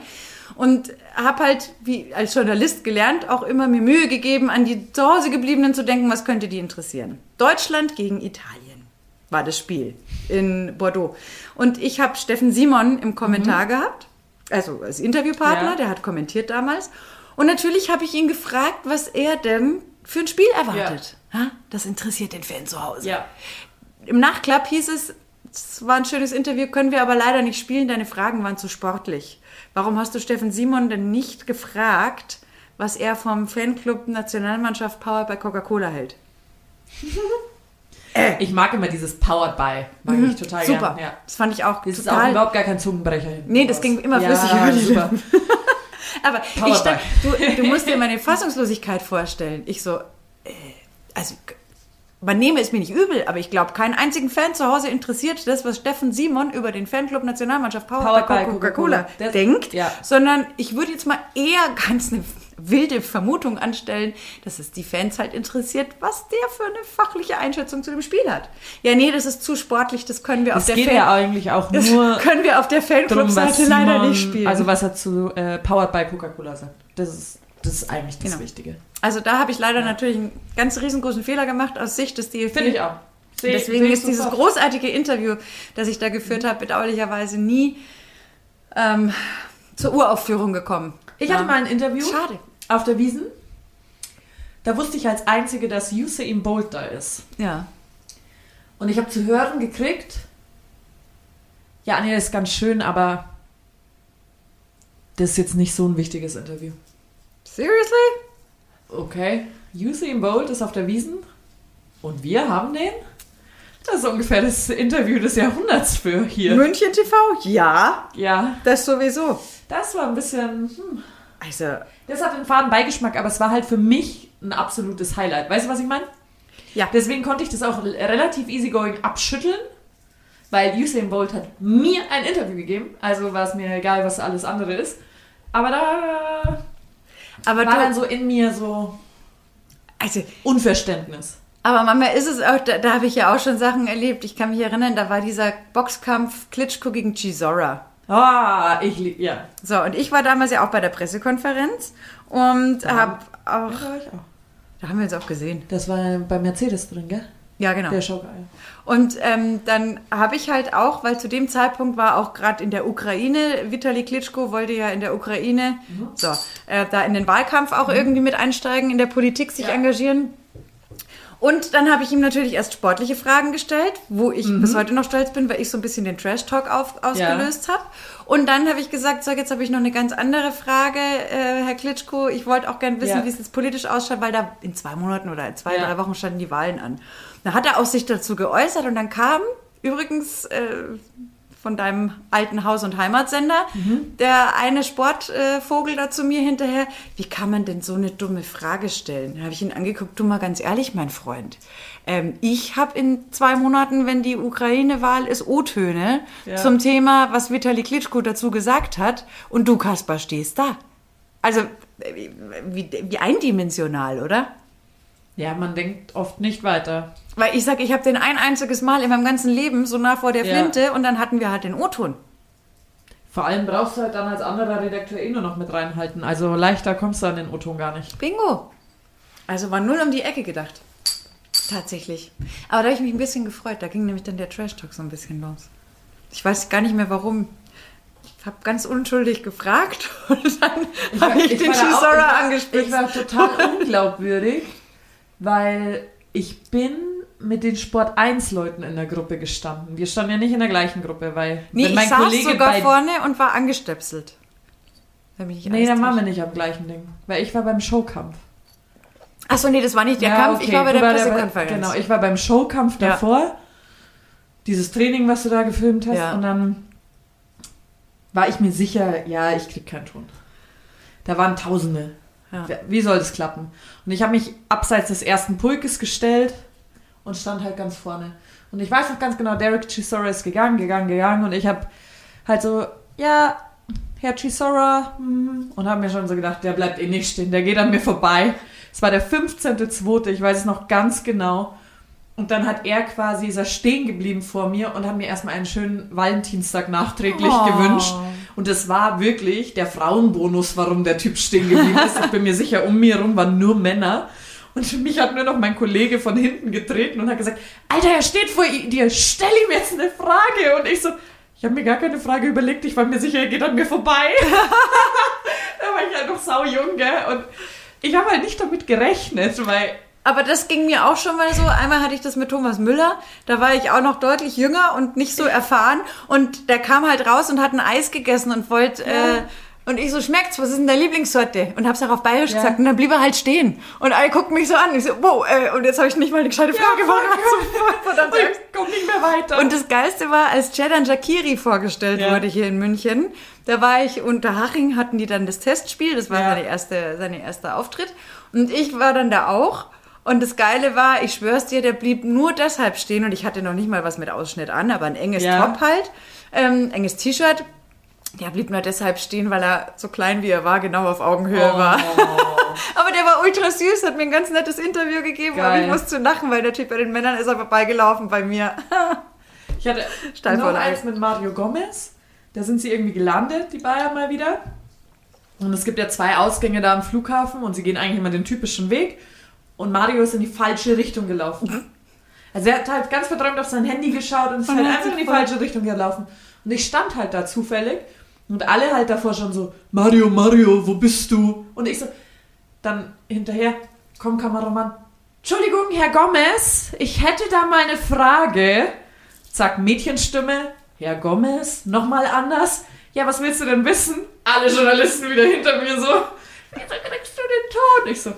Und habe halt, wie als Journalist gelernt, auch immer mir Mühe gegeben, an die zu Hause gebliebenen zu denken, was könnte die interessieren. Deutschland gegen Italien war das Spiel in Bordeaux. Und ich habe Steffen Simon im Kommentar gehabt, also als Interviewpartner, Ja. der hat kommentiert damals. Und natürlich habe ich ihn gefragt, was er denn für ein Spiel erwartet. Ja, das interessiert den Fan zu Hause. Ja. Im Nachklapp hieß es, es war ein schönes Interview, können wir aber leider nicht spielen, deine Fragen waren zu sportlich. Warum hast du Steffen Simon denn nicht gefragt, was er vom Fanclub Nationalmannschaft Power bei Coca-Cola hält? Ich mag immer dieses Powered by. Mag ich total Mhm. Super. gern. Ja. Das fand ich auch Das ist auch überhaupt gar kein Zungenbrecher. hinten Nee, das raus. ging immer ja, flüssig über die super. Aber Powered ich stand, du, du musst dir meine Fassungslosigkeit vorstellen. Ich so, äh, also man nehme es mir nicht übel, aber ich glaube, keinen einzigen Fan zu Hause interessiert das, was Steffen Simon über den Fanclub Nationalmannschaft Power Powered bei by Coca-Cola. Das- denkt, ja. sondern ich würde jetzt mal eher ganz eine wilde Vermutung anstellen, dass es die Fans halt interessiert, was der für eine fachliche Einschätzung zu dem Spiel hat. Ja, nee, das ist zu sportlich, das können wir auf Es der geht Fan ja eigentlich auch das nur können wir auf der Fanclub-Seite leider nicht spielen. Also was er zu äh, Powered by Coca-Cola sagt. Das ist, das ist eigentlich das Genau. Wichtige. Also da habe ich leider natürlich einen ganz riesengroßen Fehler gemacht aus Sicht des DFB. Finde ich auch. Seh- Deswegen seh ist dieses sofort. großartige Interview, das ich da geführt habe, bedauerlicherweise nie ähm, zur Uraufführung gekommen. Ich Ja. hatte mal ein Interview Schade. auf der Wiesen. Da wusste ich als Einzige, dass Usain Bolt da ist. Ja. Und ich habe zu hören gekriegt, ja, Anja, das ist ganz schön, aber das ist jetzt nicht so ein wichtiges Interview. Seriously? Okay, Usain Bolt ist auf der Wiesen und wir haben den. Das ist ungefähr das Interview des Jahrhunderts für hier. München TV? Ja, Ja, das sowieso. das war ein bisschen. Hm. Also, Das hat einen faden Beigeschmack, aber es war halt für mich ein absolutes Highlight. Weißt du, was ich meine? ja. Deswegen konnte ich das auch relativ easygoing abschütteln, weil Usain Bolt hat mir ein Interview gegeben. Also war es mir egal, was alles andere ist. Aber da Aber, war dann du, so in mir so also, Unverständnis. aber manchmal ist es auch, da, da habe ich ja auch schon Sachen erlebt. Ich kann mich erinnern, da war dieser Boxkampf Klitschko gegen Chisora. Ah, ich lieb, ja. So, und ich war damals ja auch bei der Pressekonferenz und habe auch, auch. da haben wir uns auch gesehen. Das war bei Mercedes drin, gell? Ja, genau. Der Showgeil. Und ähm, dann habe ich halt auch, weil zu dem Zeitpunkt war auch gerade in der Ukraine, Vitali Klitschko wollte ja in der Ukraine, so, äh, da in den Wahlkampf auch irgendwie mit einsteigen, in der Politik sich Ja. engagieren. Und dann habe ich ihm natürlich erst sportliche Fragen gestellt, wo ich bis heute noch stolz bin, weil ich so ein bisschen den Trash-Talk auf, ausgelöst habe. Und dann habe ich gesagt, so, jetzt habe ich noch eine ganz andere Frage, äh, Herr Klitschko. Ich wollte auch gerne wissen, Ja. wie es jetzt politisch ausschaut, weil da in zwei Monaten oder in zwei, Ja. drei Wochen standen die Wahlen an. Da hat er auch sich dazu geäußert und dann kam übrigens äh, von deinem alten Haus- und Heimatsender der eine Sportvogel da zu mir hinterher. Wie kann man denn so eine dumme Frage stellen? Dann habe ich ihn angeguckt, du mal ganz ehrlich, mein Freund. Ähm, ich habe in zwei Monaten, wenn die Ukraine-Wahl ist, O-Töne Ja. zum Thema, was Vitali Klitschko dazu gesagt hat und du, Kaspar, stehst da. Also, äh, wie, wie eindimensional, oder? Ja, man denkt oft nicht weiter. Weil ich sag, ich habe den ein einziges Mal in meinem ganzen Leben so nah vor der Ja. Flinte und dann hatten wir halt den O-Ton. Vor allem brauchst du halt dann als anderer Redakteur eh nur noch mit reinhalten. Also leichter kommst du an den O-Ton gar nicht. Bingo. Also war null um die Ecke gedacht. Tatsächlich. Aber da habe ich mich ein bisschen gefreut. Da ging nämlich dann der Trash-Talk so ein bisschen los. Ich weiß gar nicht mehr warum. Ich habe ganz unschuldig gefragt und dann habe ich, den da auch- Chisora ich angespitzt. Ich war total unglaubwürdig, weil ich bin mit den Sport 1 Leuten in der Gruppe gestanden. Wir standen ja nicht in der gleichen Gruppe, weil nee, ich mein saß Kollege sogar vorne und war angestöpselt. Wenn mich Nee, dann waren wir nicht am gleichen Ding, weil ich war beim Showkampf. Achso, nee, das war nicht der Ja, Kampf. Ich okay, war bei der war Pressekonferenz. Genau, ich war beim Showkampf Ja. davor. Dieses Training, was du da gefilmt hast. Ja. Und dann war ich mir sicher, ja, ich krieg keinen Ton. Da waren Tausende. Ja. Wie soll das klappen? Und ich habe mich abseits des ersten Pulkes gestellt und stand halt ganz vorne. Und ich weiß noch ganz genau, Derek Chisora ist gegangen, gegangen, gegangen. Und ich habe halt so, ja, Herr Chisora, hm, und habe mir schon so gedacht, der bleibt eh nicht stehen, der geht an mir vorbei. Es war der 15.2., ich weiß es noch ganz genau. Und dann hat er quasi, ist er stehen geblieben vor mir und hat mir erstmal einen schönen Valentinstag nachträglich Oh. gewünscht. Und es war wirklich der Frauenbonus, warum der Typ stehen geblieben ist. Ich bin mir sicher, um mir herum waren nur Männer. Und mich hat nur noch mein Kollege von hinten getreten und hat gesagt, Alter, er steht vor dir, stell ihm jetzt eine Frage. Und ich so, ich habe mir gar keine Frage überlegt, ich war mir sicher, er geht an mir vorbei. da war ich halt noch saujung, gell? Und ich habe halt nicht damit gerechnet, weil Aber das ging mir auch schon mal so. Einmal hatte ich das mit Thomas Müller. Da war ich auch noch deutlich jünger und nicht so erfahren. Und der kam halt raus und hat ein Eis gegessen und wollte. Äh, und ich so, schmeckt's? Was ist denn der Lieblingssorte? Und hab's auch auf Bayerisch Ja. gesagt. Und dann blieb er halt stehen. Und alle guckten mich so an. Ich so, wow, äh, und jetzt habe ich nicht mal eine gescheite Frage parat. Verdammt. und ich komme nicht mehr weiter. Und das Geilste war, als Cedan Jakiri vorgestellt Ja. wurde hier in München, da war ich unter Haching, hatten die dann das Testspiel, das war Ja. seine erste, sein erster Auftritt. Und ich war dann da auch. Und das Geile war, ich schwör's dir, der blieb nur deshalb stehen und ich hatte noch nicht mal was mit Ausschnitt an, aber ein enges Ja. Top halt, ähm, enges T-Shirt. Der blieb nur deshalb stehen, weil er so klein wie er war, genau auf Augenhöhe Oh. war. Aber der war ultra süß, hat mir ein ganz nettes Interview gegeben, aber Geil. ich musste lachen, weil der Typ bei den Männern ist er vorbeigelaufen bei mir. Ich hatte Steil noch eins mit Mario Gomez. Da sind sie irgendwie gelandet, die Bayern mal wieder. Und es gibt ja zwei Ausgänge da am Flughafen und sie gehen eigentlich immer den typischen Weg. Und Mario ist in die falsche Richtung gelaufen. Also er hat halt ganz verträumt auf sein Handy geschaut und ist Und halt einfach in die falsche Richtung gelaufen. Und ich stand halt da zufällig und alle halt davor schon so, Mario, Mario, wo bist du? Und ich so, dann hinterher, komm Kameramann, Entschuldigung, Herr Gomez, ich hätte da mal eine Frage. Zack, Mädchenstimme, Herr Gomez, nochmal anders. Ja, was willst du denn wissen? Alle Journalisten wieder hinter mir so, wieso kriegst du den Ton? Ich so,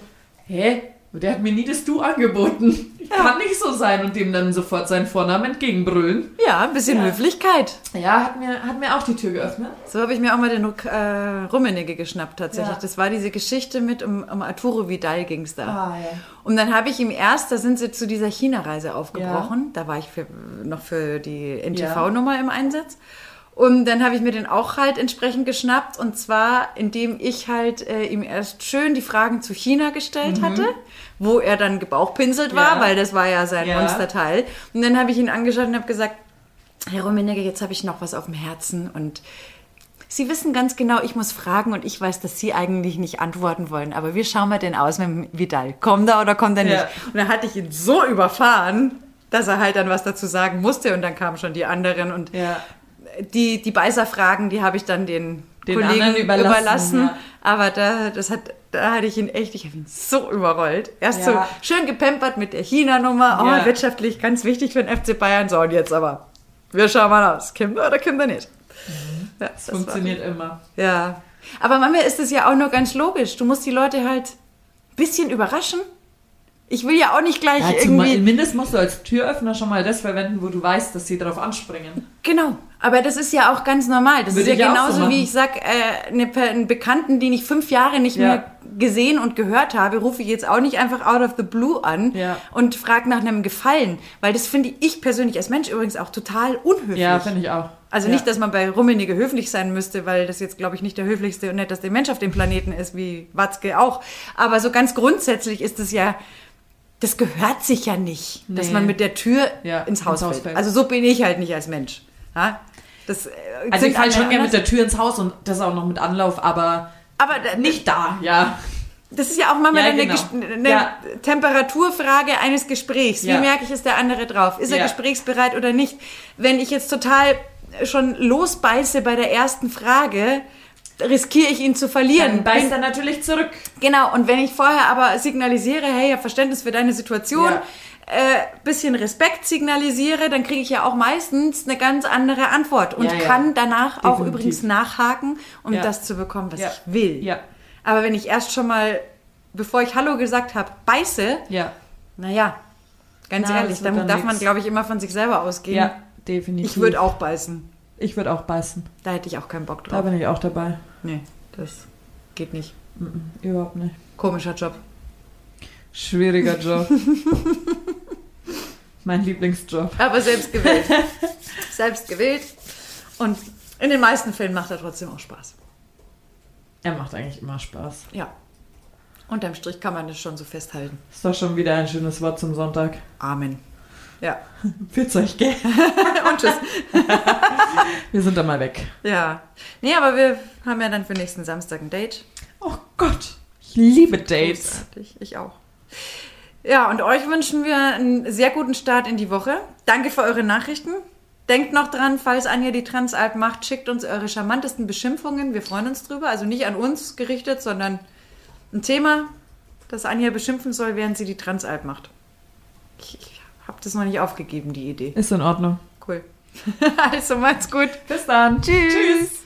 hä? Der hat mir nie das Du angeboten. Ich kann nicht so sein und dem dann sofort seinen Vornamen entgegenbrüllen. Ja, ein bisschen Ja. Höflichkeit. Ja, hat mir, hat mir auch die Tür geöffnet. So habe ich mir auch mal den äh, Rummenigge geschnappt tatsächlich. Ja. Das war diese Geschichte mit um, um Arturo Vidal ging's da. Ah, ja. Und dann habe ich ihm erst, da sind sie zu dieser China-Reise aufgebrochen. Da war ich für, noch für die NTV-Nummer im Einsatz. Und dann habe ich mir den auch halt entsprechend geschnappt. Und zwar, indem ich halt äh, ihm erst schön die Fragen zu China gestellt hatte, wo er dann gebauchpinselt war, Mhm. Ja. weil das war ja sein Ja. Monsterteil. Und dann habe ich ihn angeschaut und habe gesagt, Herr Rummenigge, jetzt habe ich noch was auf dem Herzen und Sie wissen ganz genau, ich muss fragen und ich weiß, dass Sie eigentlich nicht antworten wollen. Aber wie schauen wir denn aus mit dem Vidal? Kommt er oder kommt er nicht? Ja. Und dann hatte ich ihn so überfahren, dass er halt dann was dazu sagen musste und dann kamen schon die anderen und Ja. Die, die Beißerfragen, die habe ich dann den, Den Kollegen überlassen. überlassen, ja. Aber da, das hat, da hatte ich ihn echt, ich habe ihn so überrollt. Erst so Ja. schön gepampert mit der China-Nummer. Oh, Ja. wirtschaftlich ganz wichtig für den FC Bayern. So, und jetzt aber, wir schauen mal aus. Er oder er nicht? Ja, das Das funktioniert immer. War, ja. Aber manchmal ist es ja auch nur ganz logisch. Du musst die Leute halt ein bisschen überraschen. Ich will ja auch nicht gleich Ja, irgendwie... mindestens musst du als Türöffner schon mal das verwenden, wo du weißt, dass sie darauf anspringen. Genau, aber das ist ja auch ganz normal. Das Würde ist ja so genauso machen. wie ich sag, äh, eine, einen Bekannten, den ich fünf Jahre nicht Ja. mehr gesehen und gehört habe, rufe ich jetzt auch nicht einfach out of the blue an Ja. und frage nach einem Gefallen, weil das finde ich persönlich als Mensch übrigens auch total unhöflich. Ja, finde ich auch. Also ja. nicht, dass man bei Rummenigge höflich sein müsste, weil das jetzt, glaube ich, nicht der höflichste und netteste Mensch auf dem Planeten ist, wie Watzke auch. Aber so ganz grundsätzlich ist es ja, das gehört sich ja nicht, dass Nee. man mit der Tür Ja, ins Haus, ins Haus fällt. Also so bin ich halt nicht als Mensch. Ja? Das, äh, Also ich falle schon gerne mit der Tür ins Haus und das auch noch mit Anlauf, aber Aber da- nicht da, ja. das ist ja auch manchmal Ja, eine, genau. Eine Ja. Temperaturfrage eines Gesprächs. Wie Ja. merke ich, ist der andere drauf? Ist er gesprächsbereit oder nicht? Wenn ich jetzt total schon losbeiße bei der ersten Frage, riskiere ich ihn zu verlieren. Dann beißt er natürlich zurück. Genau, und wenn ich vorher aber signalisiere, hey, ich hab Verständnis für deine Situation. Äh, bisschen Respekt signalisiere, dann kriege ich ja auch meistens eine ganz andere Antwort und Ja, ja. kann danach auch Definitiv. übrigens nachhaken, um Ja. das zu bekommen, was ich will. Ja. Aber wenn ich erst schon mal, bevor ich Hallo gesagt habe, beiße, Ja. naja, ganz Na, ehrlich, dann dann darf man, nix. glaube ich, immer von sich selber ausgehen. Ja, definitiv. Ich würde auch beißen. Ich würde auch beißen. Da hätte ich auch keinen Bock Da drauf. bin ich auch dabei. Nee, das geht nicht. Mhm, überhaupt nicht. Komischer Job. Schwieriger Job. mein Lieblingsjob. Aber selbst gewählt. selbst gewählt. Und in den meisten Fällen macht er trotzdem auch Spaß. Er macht eigentlich immer Spaß. Ja. Unterm Strich kann man das schon so festhalten. Ist doch schon wieder ein schönes Wort zum Sonntag. Amen. Ja. Pfiat euch, gell? Und tschüss. Wir sind dann mal weg. Ja. Nee, aber wir haben ja dann für nächsten Samstag ein Date. Oh Gott. Ich liebe Dates. Großartig. Ich auch. Ja, und euch wünschen wir einen sehr guten Start in die Woche. Danke für eure Nachrichten. Denkt noch dran, falls Anja die Transalp macht, schickt uns eure charmantesten Beschimpfungen. Wir freuen uns drüber. Also nicht an uns gerichtet, sondern ein Thema, das Anja beschimpfen soll, während sie die Transalp macht. Ich, ich habe das noch nicht aufgegeben, die Idee. Ist in Ordnung. Cool. also macht's gut. Bis dann. Tschüss. Tschüss.